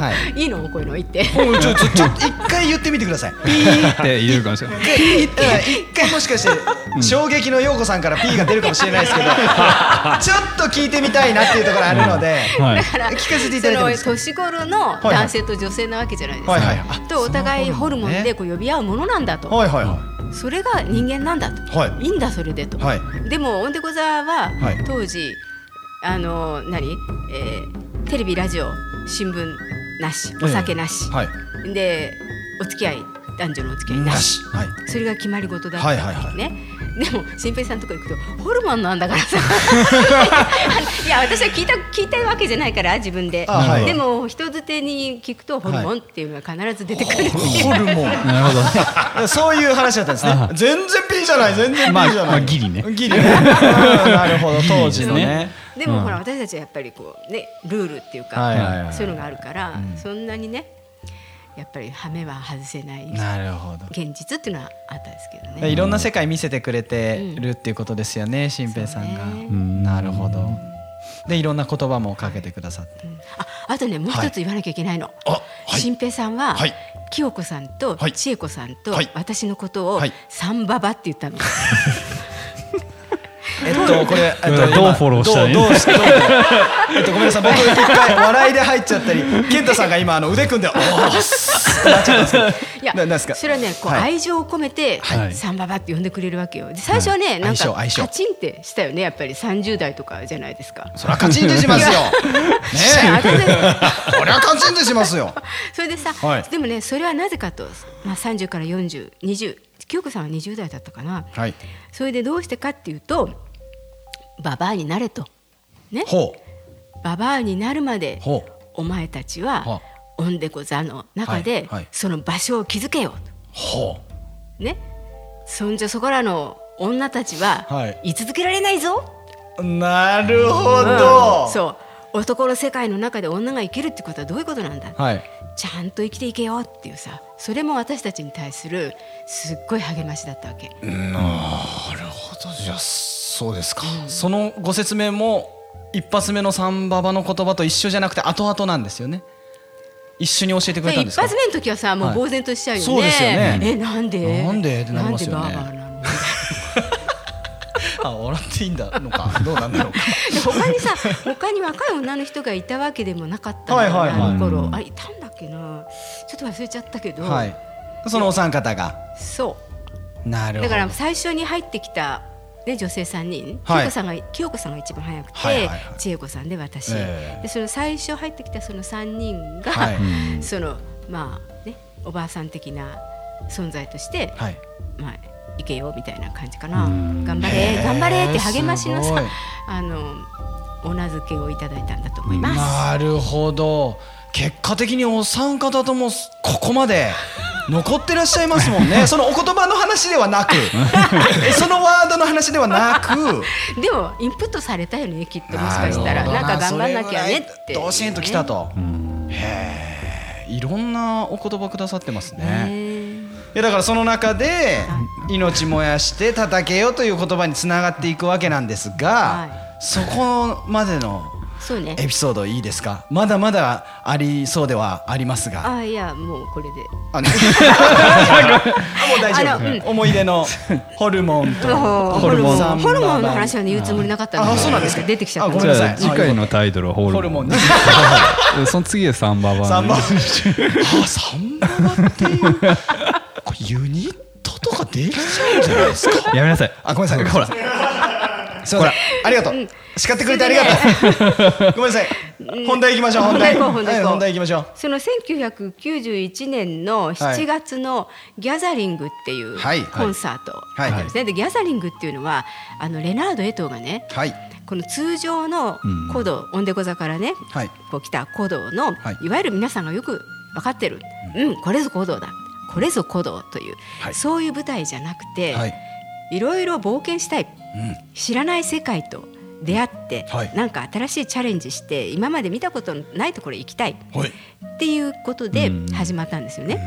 Speaker 1: はい。
Speaker 2: いの？こういうの言って。
Speaker 1: ちょちょちょ一回言ってみてください。
Speaker 4: って言うかもしれない。
Speaker 1: で一回もしかして衝撃の陽子さんから P が出るかもしれないですけどちょっと聞いてみたいなっていうところあるので
Speaker 4: はい。
Speaker 1: 聞かせていただいてもいいですか？
Speaker 2: その年頃の男性と女性なわけじゃないですか。
Speaker 1: はいはい。あ
Speaker 2: とお互いホルモン
Speaker 1: ね。
Speaker 2: でこう呼び合うものなんだと、
Speaker 1: はいはいは
Speaker 2: それが人間なんだと、
Speaker 1: はい。
Speaker 2: いんだそれでと、
Speaker 1: はい。
Speaker 2: でもオンデコザは
Speaker 1: はい。
Speaker 2: 当時、あの何、えーテレビラジオ新聞なしお酒なし、
Speaker 1: はい。
Speaker 2: でお付き合い男女のお付き合いなし。
Speaker 1: はい。
Speaker 2: それが決まり事だった
Speaker 1: はいはいはい。
Speaker 2: ね。でも新平さんのとこ行くとホルモンなんだからさ。いや私は聞いた聞いたわけじゃないから自分で、
Speaker 1: あはい。
Speaker 2: でも人づてに聞くとホルモンっていうのが必ず出てくるっていう、
Speaker 1: ホルモン。
Speaker 4: なるほど。
Speaker 1: そういう話だったんですね。全然 P じゃない全然
Speaker 4: まあ
Speaker 1: じゃない、
Speaker 4: まあギリね。
Speaker 1: ギリね。うんなるほど。当時のね。
Speaker 4: ね
Speaker 2: でもほら私たちはやっぱりこうねルールっていうか、
Speaker 1: はいはいはい
Speaker 2: そういうのがあるから、そんなにねやっぱりハメは外せない
Speaker 1: なるほど。
Speaker 2: 現実っていうのはあったんですけどね。
Speaker 1: でいろんな世界見せてくれてるっていうことですよね新平さんが、
Speaker 2: ね。
Speaker 1: なるほど。でいろんな言葉もかけてくださって、
Speaker 2: ああとねもう一つ言わなきゃいけないの。
Speaker 1: あはい。
Speaker 2: 新平さんは、
Speaker 1: はい。
Speaker 2: 清子さんと
Speaker 1: はい。
Speaker 2: 千恵子さんと
Speaker 1: はい。
Speaker 2: 私のことを
Speaker 1: はい。
Speaker 2: サンババって言ったの。
Speaker 1: えっとこれ、えっと、
Speaker 4: どうフォローしたらいい
Speaker 1: どうどうしどう？えっとごめんなさい僕一回笑いで入っちゃったり健太さんが今あの腕組んで「おーっ」ってなっちゃったんですけど。
Speaker 2: いや
Speaker 1: ななんですか？
Speaker 2: それはねこう
Speaker 1: はい。
Speaker 2: 愛情を込めて、
Speaker 4: はい。
Speaker 2: サンババって呼んでくれるわけよ。で最初はね、
Speaker 1: はい。
Speaker 2: なんかカチンってしたよねやっぱり。30代とかじゃないですか。
Speaker 1: そりゃカチンとしますよ。ね
Speaker 2: あとで
Speaker 1: えそりゃカチンとしますよ。
Speaker 2: それでさ、
Speaker 1: はい。
Speaker 2: でもねそれはなぜかと、まあ、30から4020清子さんは20代だったかな、
Speaker 1: はい。
Speaker 2: それでどうしてかっていうとババアになれと。ね。
Speaker 1: ほ
Speaker 2: ババアになるまでお前たち
Speaker 1: は
Speaker 2: はオンデコ座の中で
Speaker 1: はいはい。
Speaker 2: その場所を築けよ
Speaker 1: ほ
Speaker 2: とね。そんじょそこらの女たちは
Speaker 1: はい。
Speaker 2: 居続けられないぞ、
Speaker 1: うなるほど。
Speaker 2: そう。男の世界の中で女が生きるってことはどういうことなんだ、
Speaker 1: はい。
Speaker 2: ちゃんと生きていけよっていうさそれも私たちに対するすっごい励ましだったわけ。
Speaker 1: なるほど。じゃあそうですか、そのご説明も一発目の三ババの言葉と一緒じゃなくて後々なんですよね。一緒に教えてくれたんですか？
Speaker 2: 一発目の時はさもう
Speaker 1: はい。
Speaker 2: 呆然としちゃうよね。
Speaker 1: そうですよね。
Speaker 2: えなんで？
Speaker 1: なんで？ってなりますよね。
Speaker 2: なんでバーバーなの？
Speaker 1: あ笑っていいんだのか。どうなんだろうか。
Speaker 2: で 他にさ他に若い女の人がいたわけでもなかった
Speaker 1: はいはいはい。
Speaker 2: あの頃。あいたんだっけな。ちょっと忘れちゃったけど、
Speaker 1: はい。そのお三方が。
Speaker 2: そ
Speaker 1: なるほど。
Speaker 2: うだから最初に入ってきた、ね、女性3人、
Speaker 1: はい。
Speaker 2: 清子さんが清子さんが一番早くて、
Speaker 1: はいはいはい。
Speaker 2: 千恵子さんで私、
Speaker 1: ええ。
Speaker 2: でその最初入ってきたその3人が、
Speaker 1: はい。
Speaker 2: そのまあねおばあさん的な存在として、
Speaker 1: はい。
Speaker 2: まあ行けよみたいな感じかな。頑張れ頑張れって励ましのさあのお名付けをいただいたんだと思います。
Speaker 1: なるほど結果的にお三方ともここまで残ってらっしゃいますもんね。そのお言葉の話ではなく。えそのワードの話ではなく。
Speaker 2: でもインプットされたよねきっともしかしたら。なんか頑張んなきゃねって、
Speaker 1: それぐらいどしんときたと、へえ。いろんなお言葉くださってますね。
Speaker 2: ね
Speaker 1: いやだからその中で命燃やして叩けよという言葉につながっていくわけなんですが、
Speaker 2: は
Speaker 1: そこまでの
Speaker 2: そうね。
Speaker 1: エピソードいいですか？まだまだありそうではありますが。
Speaker 2: あいやもうこれで。
Speaker 1: あね。あもう大丈夫。思い出のホルモンと
Speaker 2: ホルモンホルモン。の話はね言うつもりなかったんだけど
Speaker 1: あそうなんですか？
Speaker 2: 出てきちゃった。
Speaker 1: ごめんなさい。
Speaker 4: ゃあ次回のタイトルはホルモン。その次はサンババ
Speaker 1: サンバあサンババっていう。これユニットとかできちゃうんじゃないですか？
Speaker 4: やめなさい。
Speaker 1: あごめんなさい。ほらほらありがとう。叱ってくれてありがとう。ごめんなさい。本題行きましょう本題。
Speaker 2: 本題
Speaker 1: はい本題行きましょう。
Speaker 2: その1991年の7月のギャザリングっていう
Speaker 1: はい
Speaker 2: コンサート
Speaker 1: はい
Speaker 2: ですね。でギャザリングっていうのはあのレナード・エトーがね
Speaker 1: はい。
Speaker 2: この通常の古道、オンデコ座からね
Speaker 1: はい。
Speaker 2: こう来た古道の、
Speaker 1: はい。
Speaker 2: い、わゆる皆さんがよく分かってる、うん、これぞ古道だこれぞ古道という、
Speaker 1: はい。
Speaker 2: そういう舞台じゃなくて、
Speaker 1: はい。
Speaker 2: いろいろ冒険したい
Speaker 1: うん
Speaker 2: 知らない世界と出会って、
Speaker 1: はい。
Speaker 2: なんか新しいチャレンジして今まで見たことのないところへ行きたい。
Speaker 1: はい。
Speaker 2: っていうことで始まったんですよね。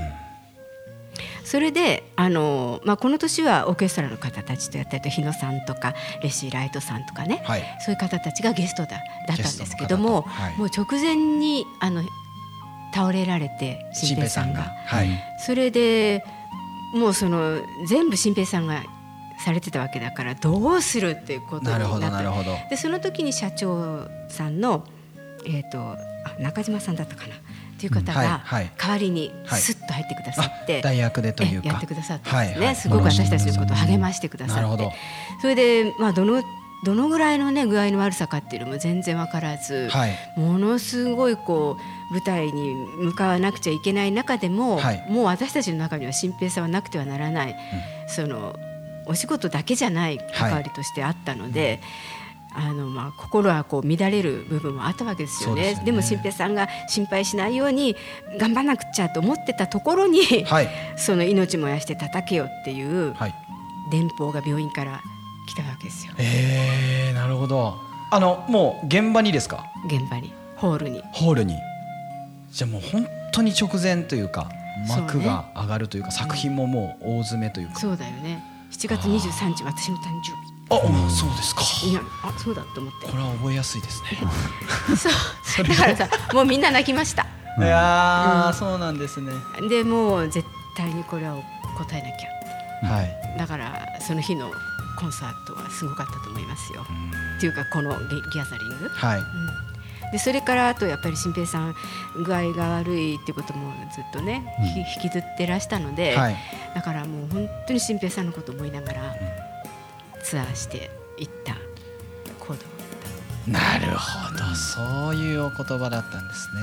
Speaker 2: それであの、まあ、この年はオーケストラの方たちとやったりと日野さんとかレシー・ライトさんとかね、
Speaker 1: はい。
Speaker 2: そういう方たちがゲストだだったんですけど
Speaker 1: ゲ
Speaker 2: も、
Speaker 1: はい。
Speaker 2: もう直前にあの倒れられて新平さんが。
Speaker 1: はい。
Speaker 2: それでもうその全部新平さんがされてたわけだからどうするっていうことになって
Speaker 1: なるほど
Speaker 2: でその時に社長さんの、えー、とあ中島さんだったかな？っていう方
Speaker 1: うんはい
Speaker 2: が
Speaker 1: はい。
Speaker 2: 代わりに
Speaker 1: はい。
Speaker 2: スッと入ってくださって、
Speaker 1: あ代役でという
Speaker 2: やってくださったんですね、
Speaker 1: はいはい。
Speaker 2: すごく私たちのことを励ましてくださって。それで、まあ、どのどのぐらいの、ね、具合の悪さかっていうのも全然分からず、
Speaker 1: はい。
Speaker 2: ものすごいこう舞台に向かわなくちゃいけない中でも、
Speaker 1: はい。
Speaker 2: もう私たちの中には新平さんはなくてはならない、そのお仕事だけじゃない関わりとしてあったので。あのまあ、心はこう乱れる部分もあったわけですよね。
Speaker 1: ね
Speaker 2: でも新平さんが心配しないように頑張らなくちゃと思ってたところに、
Speaker 1: はい。
Speaker 2: その命燃やして叩けよっていう
Speaker 1: はい。
Speaker 2: 電報が病院から来たわけですよ。
Speaker 1: えー、なるほど。あのもう現場にですか？
Speaker 2: 現場に。ホールに。
Speaker 1: ホールに。じゃあもう本当に直前というか幕が上がるというか作品ももう大詰めというか。
Speaker 2: そうだよね7月23日私の誕生
Speaker 1: あ、そうですか。
Speaker 2: 日いやあそうだと思って。
Speaker 1: これは覚えやすいですね。
Speaker 2: そう。だからさもうみんな泣きました。
Speaker 1: いやー、そうなんですね。
Speaker 2: でもう絶対にこれは答えなきゃ。
Speaker 1: はい。
Speaker 2: だからその日のコンサートはすごかったと思いますよ。っていうかこのギギャザリング。
Speaker 1: はい
Speaker 2: でそれからあとやっぱり新平さん具合が悪いってこともずっとね、ひ引きずってらしたので、
Speaker 1: はい。
Speaker 2: だからもう本当に新平さんのことを思いながらツアーしていった行動だっ
Speaker 1: なるほどそういうお言葉だったんですね。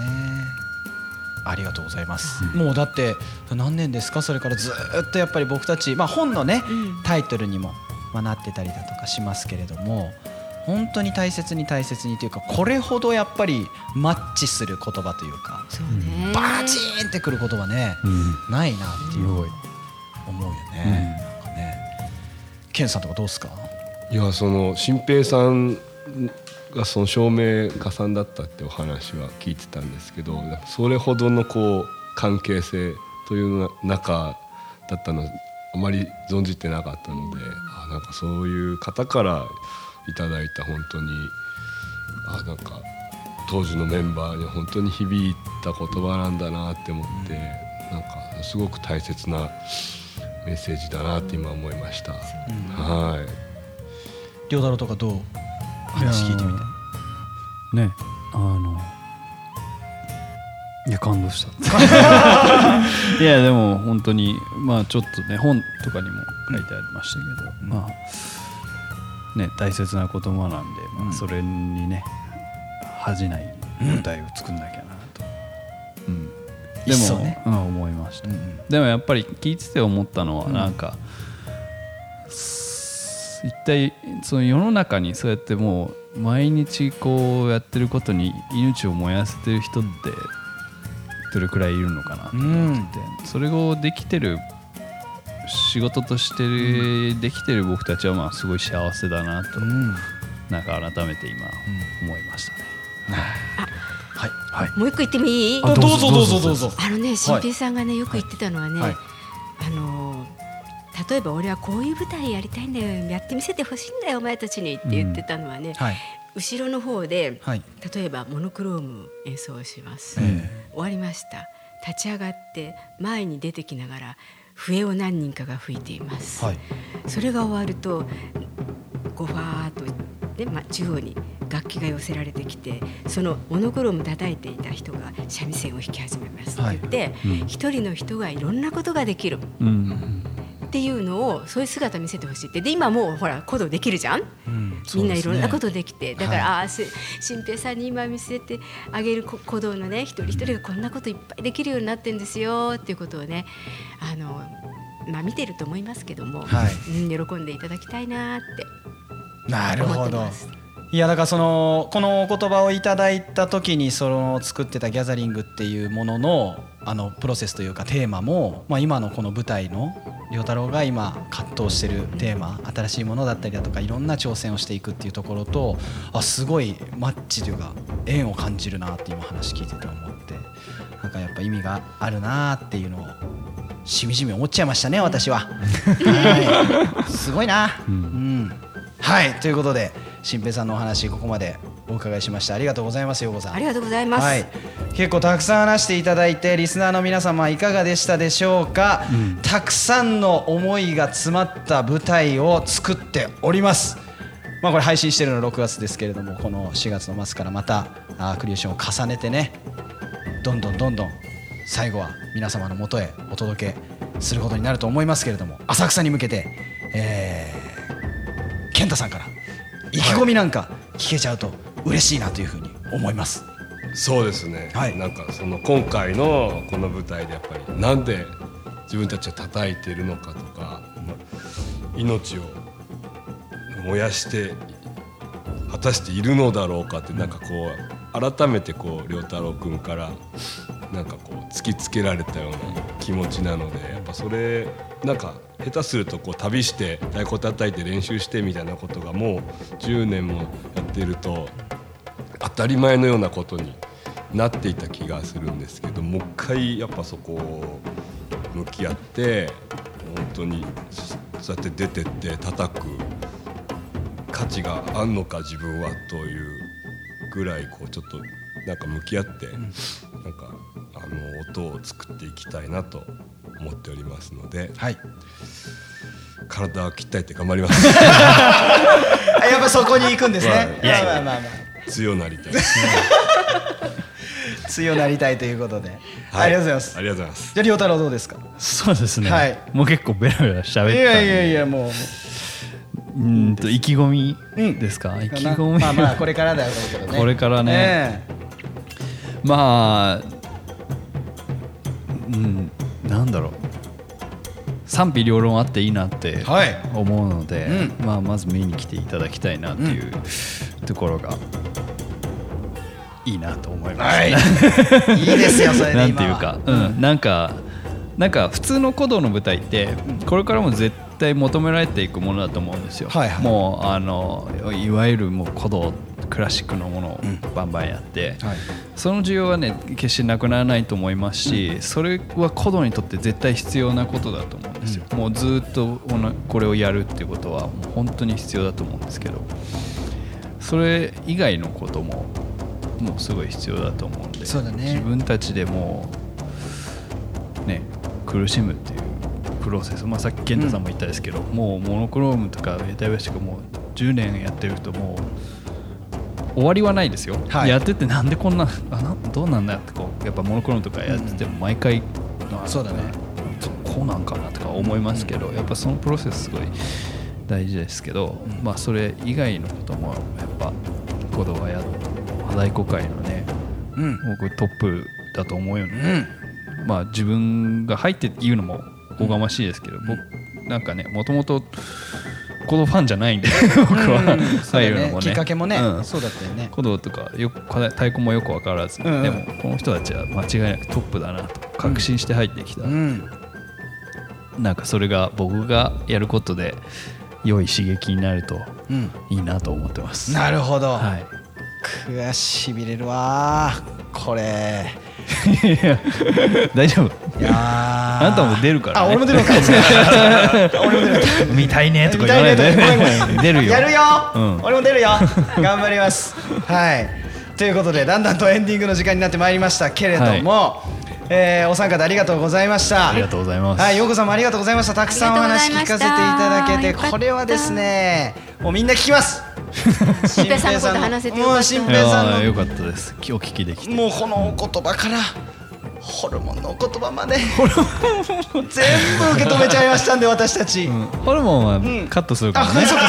Speaker 1: ありがとうございます、もうだって何年ですか？それからずっとやっぱり僕たち、まあ、本のね、
Speaker 2: うん。
Speaker 1: タイトルにも、まあ、なってたりだとかしますけれども本当に大切に大切にというかこれほどやっぱりマッチする言葉というか
Speaker 2: うね。
Speaker 1: バチーンってくる言葉ね、ないなっていう思うよね、なんかね。ケンさんとかどうですか？
Speaker 3: いやその新平さんがその照明家さんだったってお話は聞いてたんですけどそれほどのこう関係性という中だったのあまり存じてなかったのであなんかそういう方からいただいた本当に。あなんか当時のメンバーに本当に響いた言葉なんだなって思って、なんかすごく大切なメッセージだなって今思いました。はい。
Speaker 1: 良太郎とかどう？話聞いてみて。
Speaker 4: ね。あのいや感動した。いやでも本当にまあちょっとね本とかにも書いてありましたけど、まあね大切な言葉なんで、まあ、それにね恥じない舞台を作んなきゃなと、うん。でも、
Speaker 1: ね
Speaker 4: うん、思いました、でもやっぱり聞いてて思ったのはなんか、一体その世の中にそうやってもう毎日こうやってることに命を燃やせてる人ってどれくらいいるのかなと思ってて、それをできてる仕事としてできてる僕たちはまあすごい幸せだなと、なんか改めて今思いましたね。
Speaker 1: はい。
Speaker 4: はい。
Speaker 2: もう一個言ってもいい？
Speaker 1: あどうぞどうぞ。どうぞ
Speaker 2: あのね新平さんがねよく言ってたのはね、
Speaker 1: はい。
Speaker 2: あの例えば俺はこういう舞台やりたいんだよやってみせてほしいんだよお前たちにって言ってたのはね、
Speaker 1: はい。
Speaker 2: 後ろの方で、
Speaker 1: はい。
Speaker 2: 例えばモノクローム演奏をします、
Speaker 1: え。
Speaker 2: 終わりました。立ち上がって前に出てきながら笛を何人かが吹いています、
Speaker 1: はい。
Speaker 2: それが終わるとこうファーっとで、まあ、中央に楽器が寄せられてきてそのモノクローム叩いていた人が三味線を弾き始めますって言って一、人の人がいろんなことができる。
Speaker 4: うん
Speaker 2: っていうのをそういう姿を見せてほしいって。で今もうほら鼓動できるじゃん、みんないろんなことできて、だから、ああし新平さんに今見せてあげるこ鼓動のね一人一人がこんなこといっぱいできるようになってんですよ。っていうことをねあのまあ見てると思いますけども、
Speaker 1: はい。
Speaker 2: うん、喜んでいただきたいなって。
Speaker 1: なる
Speaker 2: 思っ
Speaker 1: ほど
Speaker 2: てます。
Speaker 1: いやだからそのこのお言葉をいただいた時にその作ってたギャザリングっていうもののあのプロセスというかテーマも、まあ、今のこの舞台の良太郎が今葛藤してるテーマ新しいものだったりだとかいろんな挑戦をしていくっていうところとあすごいマッチというか縁を感じるなって今話聞いてて思ってなんかやっぱ意味があるなっていうのをしみじみ思っちゃいましたね私は。はい、すごいな、うん。はい。ということで新平さんのお話ここまでお伺いしました。ありがとうございますようこさん。
Speaker 2: ありがとうございます。
Speaker 1: はい、結構たくさん話していただいてリスナーの皆様いかがでしたでしょうか、たくさんの思いが詰まった舞台を作っております。まあこれ配信してるの6月ですけれどもこの4月の末からまたあークリエーションを重ねてねどんどんどんどん最後は皆様のもとへお届けすることになると思いますけれども浅草に向けて、えー、健太さんから意気込みなんか聞けちゃうと嬉しいなというふうに思います。
Speaker 3: そうですね、
Speaker 1: はい
Speaker 3: なんかその今回のこの舞台でやっぱりなんで自分たちを叩いているのかとか命を燃やして果たしているのだろうかってなんかこう改めてこう良太郎君からなんかこう突きつけられたような気持ちなのでやっぱそれなんか下手するとこう旅して太鼓叩いて練習してみたいなことがもう10年もやってると当たり前のようなことになっていた気がするんですけどもう一回やっぱそこを向き合って本当にそうやって出てって叩く価値があんのか自分はというぐらいこうちょっとなんか向き合って、なんかあの音を作っていきたいなと思っておりますので。
Speaker 1: はい
Speaker 3: 体を鍛えて頑張ります。
Speaker 1: あ やっぱそこに行くんですね。
Speaker 3: はい。
Speaker 1: まあまあまあまあ。
Speaker 3: 強なりたい。
Speaker 1: 強なりたいということで、ありがとうございます。
Speaker 3: ありがとうございます。
Speaker 1: じゃあ亮太郎どうですか？
Speaker 4: そうですね、
Speaker 1: はい。
Speaker 4: もう結構ベラベラ喋
Speaker 1: い
Speaker 4: ったんで。
Speaker 1: やいやいやもう。
Speaker 4: うーんと意気込み
Speaker 1: うん。
Speaker 4: ですか、意気込み。
Speaker 1: まあまあこれからだろうけどね。
Speaker 4: これからね。まあうんなんだろう賛否両論あっていいなって
Speaker 1: はい。
Speaker 4: 思うので、
Speaker 1: う
Speaker 4: まあ、まず見に来ていただきたいなっていうところがいいなと思います、
Speaker 1: はい。いいですよそれで
Speaker 4: なんていうか、うん、なんかなんか普通の古道の舞台ってこれからも絶対求められていくものだと思うんですよ。
Speaker 1: はいはい。
Speaker 4: もうあのいわゆるもう古道クラシックのものをバンバンやって、
Speaker 1: はい。
Speaker 4: その需要はね決してなくならないと思いますし、それは古道にとって絶対必要なことだと思うんですよ、もうずっとこのこれをやるっていうことは本当に必要だと思うんですけどそれ以外のことももうすごい必要だと思うんで
Speaker 1: そうだね。
Speaker 4: 自分たちでもうね苦しむっていうプロセス、まあ、さっき健太さんも言ったんですけど、もうモノクロームとかエタイバシとかもう10年やってるともう終わりはないですよ、
Speaker 1: はい。
Speaker 4: やっててなんでこんな あなどうなんだってこうやっぱモノクロームとかやってても毎回、あ
Speaker 1: そうだね。
Speaker 4: そこうなんかなとか思いますけど、やっぱそのプロセスすごい大事ですけど、まあそれ以外のこともやっぱ子供はや和太鼓界のね
Speaker 1: うん。
Speaker 4: 僕トップだと思うよ
Speaker 1: う
Speaker 4: ね、
Speaker 1: ん。
Speaker 4: まあ自分が入って言うのもおこがましいですけど、僕なんかねもともと子供ファンじゃないんで 僕は。
Speaker 1: そうだ
Speaker 4: 入るのもね。
Speaker 1: ねきっかけもね。
Speaker 4: うん。
Speaker 1: そうだったよね。
Speaker 4: 鼓動とかよく太鼓もよく分からず、でもこの人たちは間違いなくトップだなと確信して入ってきた、
Speaker 1: うん。
Speaker 4: なんかそれが僕がやることで良い刺激になると
Speaker 1: うん。
Speaker 4: いいなと思ってます。
Speaker 1: なるほど。
Speaker 4: はい。
Speaker 1: くわしびれるわこれ
Speaker 4: い や大丈夫。
Speaker 1: いやあ
Speaker 4: あなたも出るから、ね、
Speaker 1: あ俺も出るのか俺も出るの
Speaker 4: 見たいねとか言わないで。
Speaker 1: 見たいね
Speaker 4: 出るよ。
Speaker 1: やるよ、
Speaker 4: うん。
Speaker 1: 俺も出るよ。頑張ります。はい。ということでだんだんとエンディングの時間になってまいりましたけれども、えーお三方ありがとうございました。
Speaker 4: ありがとうございます。
Speaker 1: はい、ようこさんもありがとうございました。たくさんお話聞かせていただけてこれはですねもうみんな聞きます
Speaker 2: 新平さんのこと話せてよかった。
Speaker 1: 新
Speaker 4: い
Speaker 1: 平さんの
Speaker 4: よかった。ですお聞きできて
Speaker 1: もうこのお言葉からホルモンのお言葉まで。全部受け止めちゃいましたんで私たち、
Speaker 4: うん。ホルモンは
Speaker 1: ん。
Speaker 4: カットするか
Speaker 1: あ
Speaker 4: らね、
Speaker 1: そうか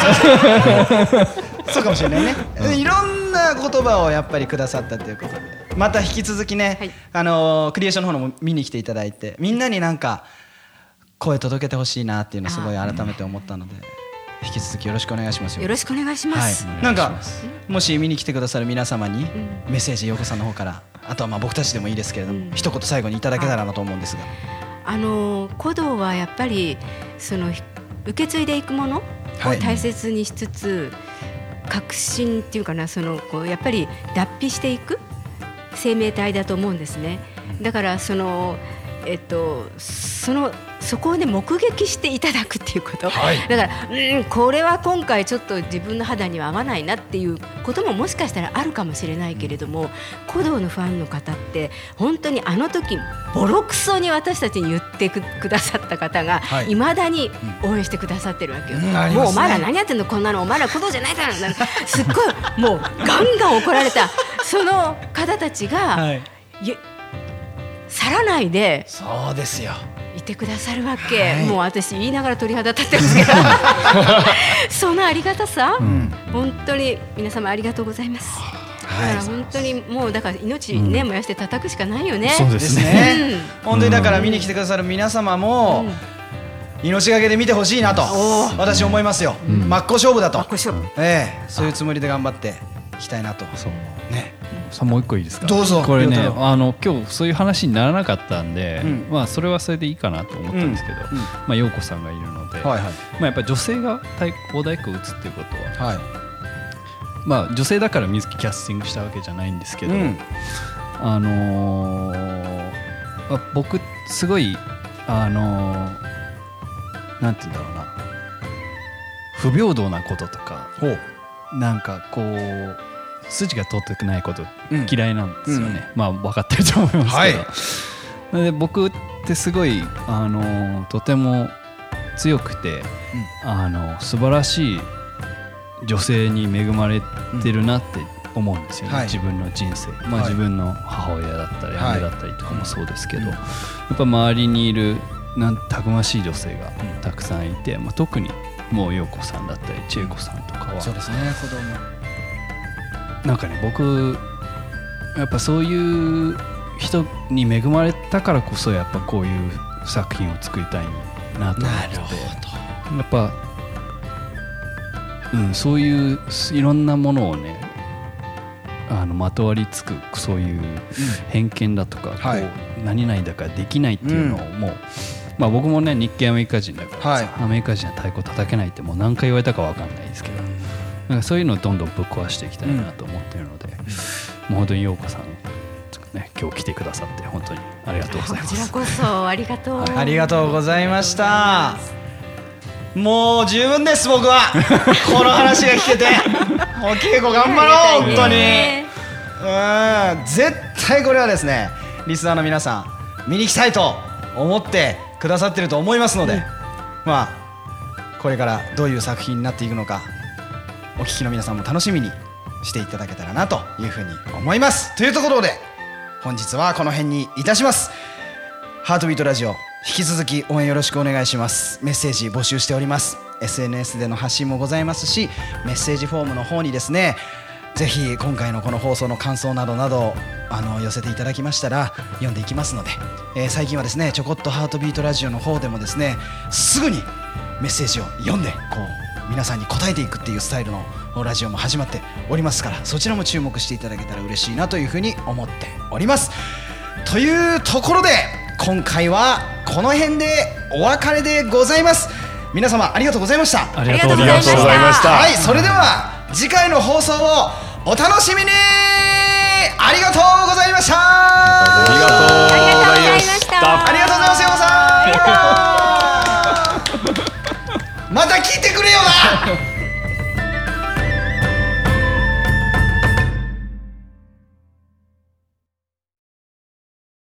Speaker 1: そう そうかもしれないね、いろんな言葉をやっぱりくださったということで。また引き続きね、
Speaker 2: はい。
Speaker 1: あのークリエーションの方のも見に来ていただいてみんなになんか声届けてほしいなっていうのをすごい改めて思ったので引き続きよろしくお願いしますよ。
Speaker 2: よろしくお願いします。
Speaker 1: はい、なんかもし見に来てくださる皆様にメッセージようこさんの方からあとはまあ僕たちでもいいですけれども、
Speaker 2: うん。
Speaker 1: 一言最後にいただけたらなと思うんですが、
Speaker 2: あの古道はやっぱりそのひ受け継いでいくものを
Speaker 1: はい。
Speaker 2: 大切にしつつ、革新っていうかなそのこうやっぱり脱皮していく生命体だと思うんですね。だからそのえっとそのそこをね目撃していただくっていうこと、
Speaker 1: はい。
Speaker 2: だからうんこれは今回ちょっと自分の肌には合わないなっていうことももしかしたらあるかもしれないけれども、古道のファンの方って本当にあの時ボロクソに私たちに言ってくくださった方が
Speaker 1: はい。
Speaker 2: いまだに応援してくださってるわけよ、
Speaker 1: うん。
Speaker 2: もうお前ら何やってんのこんなのお前ら古道じゃないだろなんかすっごいもうガンガン怒られた。その方たちが、
Speaker 1: はい、
Speaker 2: 去らないで。
Speaker 1: そうですよ
Speaker 2: いてくださるわけ、
Speaker 1: はい。
Speaker 2: もう私言いながら鳥肌立ってますけど。そのありがたさ、本当に皆様ありがとうございます、だから本当にもうだから命ね、燃やして叩くしかないよね。
Speaker 4: そう
Speaker 1: で
Speaker 4: ですすね
Speaker 1: ね、本当にだから見に来てくださる皆様も、命がけで見てほしいなと私思いますよ、真っ向勝負だと、
Speaker 2: こしょ
Speaker 1: ええそういうつもりで頑張っていきたいなと。
Speaker 4: そう。
Speaker 1: ね
Speaker 4: さもう一個いいですか？
Speaker 1: どうぞ。
Speaker 4: これねあの今日そういう話にならなかったんで、
Speaker 1: うん。
Speaker 4: まあそれはそれでいいかなと思ったんですけど、
Speaker 1: うん。うん。
Speaker 4: まあ陽子さんがいるので、
Speaker 1: はいはい。
Speaker 4: まあやっぱ女性が太鼓お太鼓を打つっていうことは
Speaker 1: はい。
Speaker 4: まあ女性だから水木キャスティングしたわけじゃないんですけど、
Speaker 1: うん。
Speaker 4: あのーまあ僕すごいあのーなんて言うんだろうな。不平等なこととかなんかこう筋が通ってないこと
Speaker 1: うん
Speaker 4: 嫌いなんですよね、まあ分かってると思いますけど、
Speaker 1: はい。
Speaker 4: で僕ってすごいあのーとても強くて、あの素晴らしい女性に恵まれてるなって思うんですよね、
Speaker 1: はい。
Speaker 4: 自分の人生、まあ、
Speaker 1: はい。
Speaker 4: 自分の母親だったり
Speaker 1: はい。
Speaker 4: 姉だったりとかもそうですけど、やっぱ周りにいるなんたくましい女性がたくさんいて、まあ、特にもう陽子さんだったり千恵子さんとかは。
Speaker 1: そうですね子供
Speaker 4: なんかね僕やっぱそういう人に恵まれたからこそやっぱこういう作品を作りたいなと思って。てやっぱ、うん、そういういろんなものをねあのまとわりつくそういう偏見だとか、
Speaker 1: はい。
Speaker 4: こう何々だからできないっていうのをもう、まあ、僕もね日系アメリカ人だからアメリカ人は太鼓叩けないってもう何回言われたかわかんないですけどなんかそういうのをどんどんぶっ壊していきたいなと思っているので、もう本当に陽子さんね、今日来てくださって本当にありがとうございます。
Speaker 2: こちらこそありがとう。
Speaker 1: ありがとうございました。もう十分です僕は。この話が聞けて。もう稽古頑張ろう本当に。うん絶対これはですねリスナーの皆さん見に行きたいと思ってくださってると思いますので、まあこれからどういう作品になっていくのかお聞きの皆さんも楽しみにしていただけたらなというふうに思います。というところで本日はこの辺にいたします。ハートビートラジオ引き続き応援よろしくお願いします。メッセージ募集しております。SNS での発信もございますしメッセージフォームの方にですねぜひ今回のこの放送の感想などなどあの寄せていただきましたら読んでいきますので、えー最近はですねちょこっとハートビートラジオの方でもですねすぐにメッセージを読んでこう皆さんに答えていくっていうスタイルのラジオも始まっておりますからそちらも注目していただけたら嬉しいなというふうに思っております。というところで今回はこの辺でお別れでございます。皆様ありがとうございました。
Speaker 4: あ
Speaker 2: りがとうございました。
Speaker 1: はいそれでは次回の放送をお楽しみにありがとうございました。
Speaker 2: ありがとうございました。
Speaker 1: ありがとうございます。山さんまた聞いてくれよな。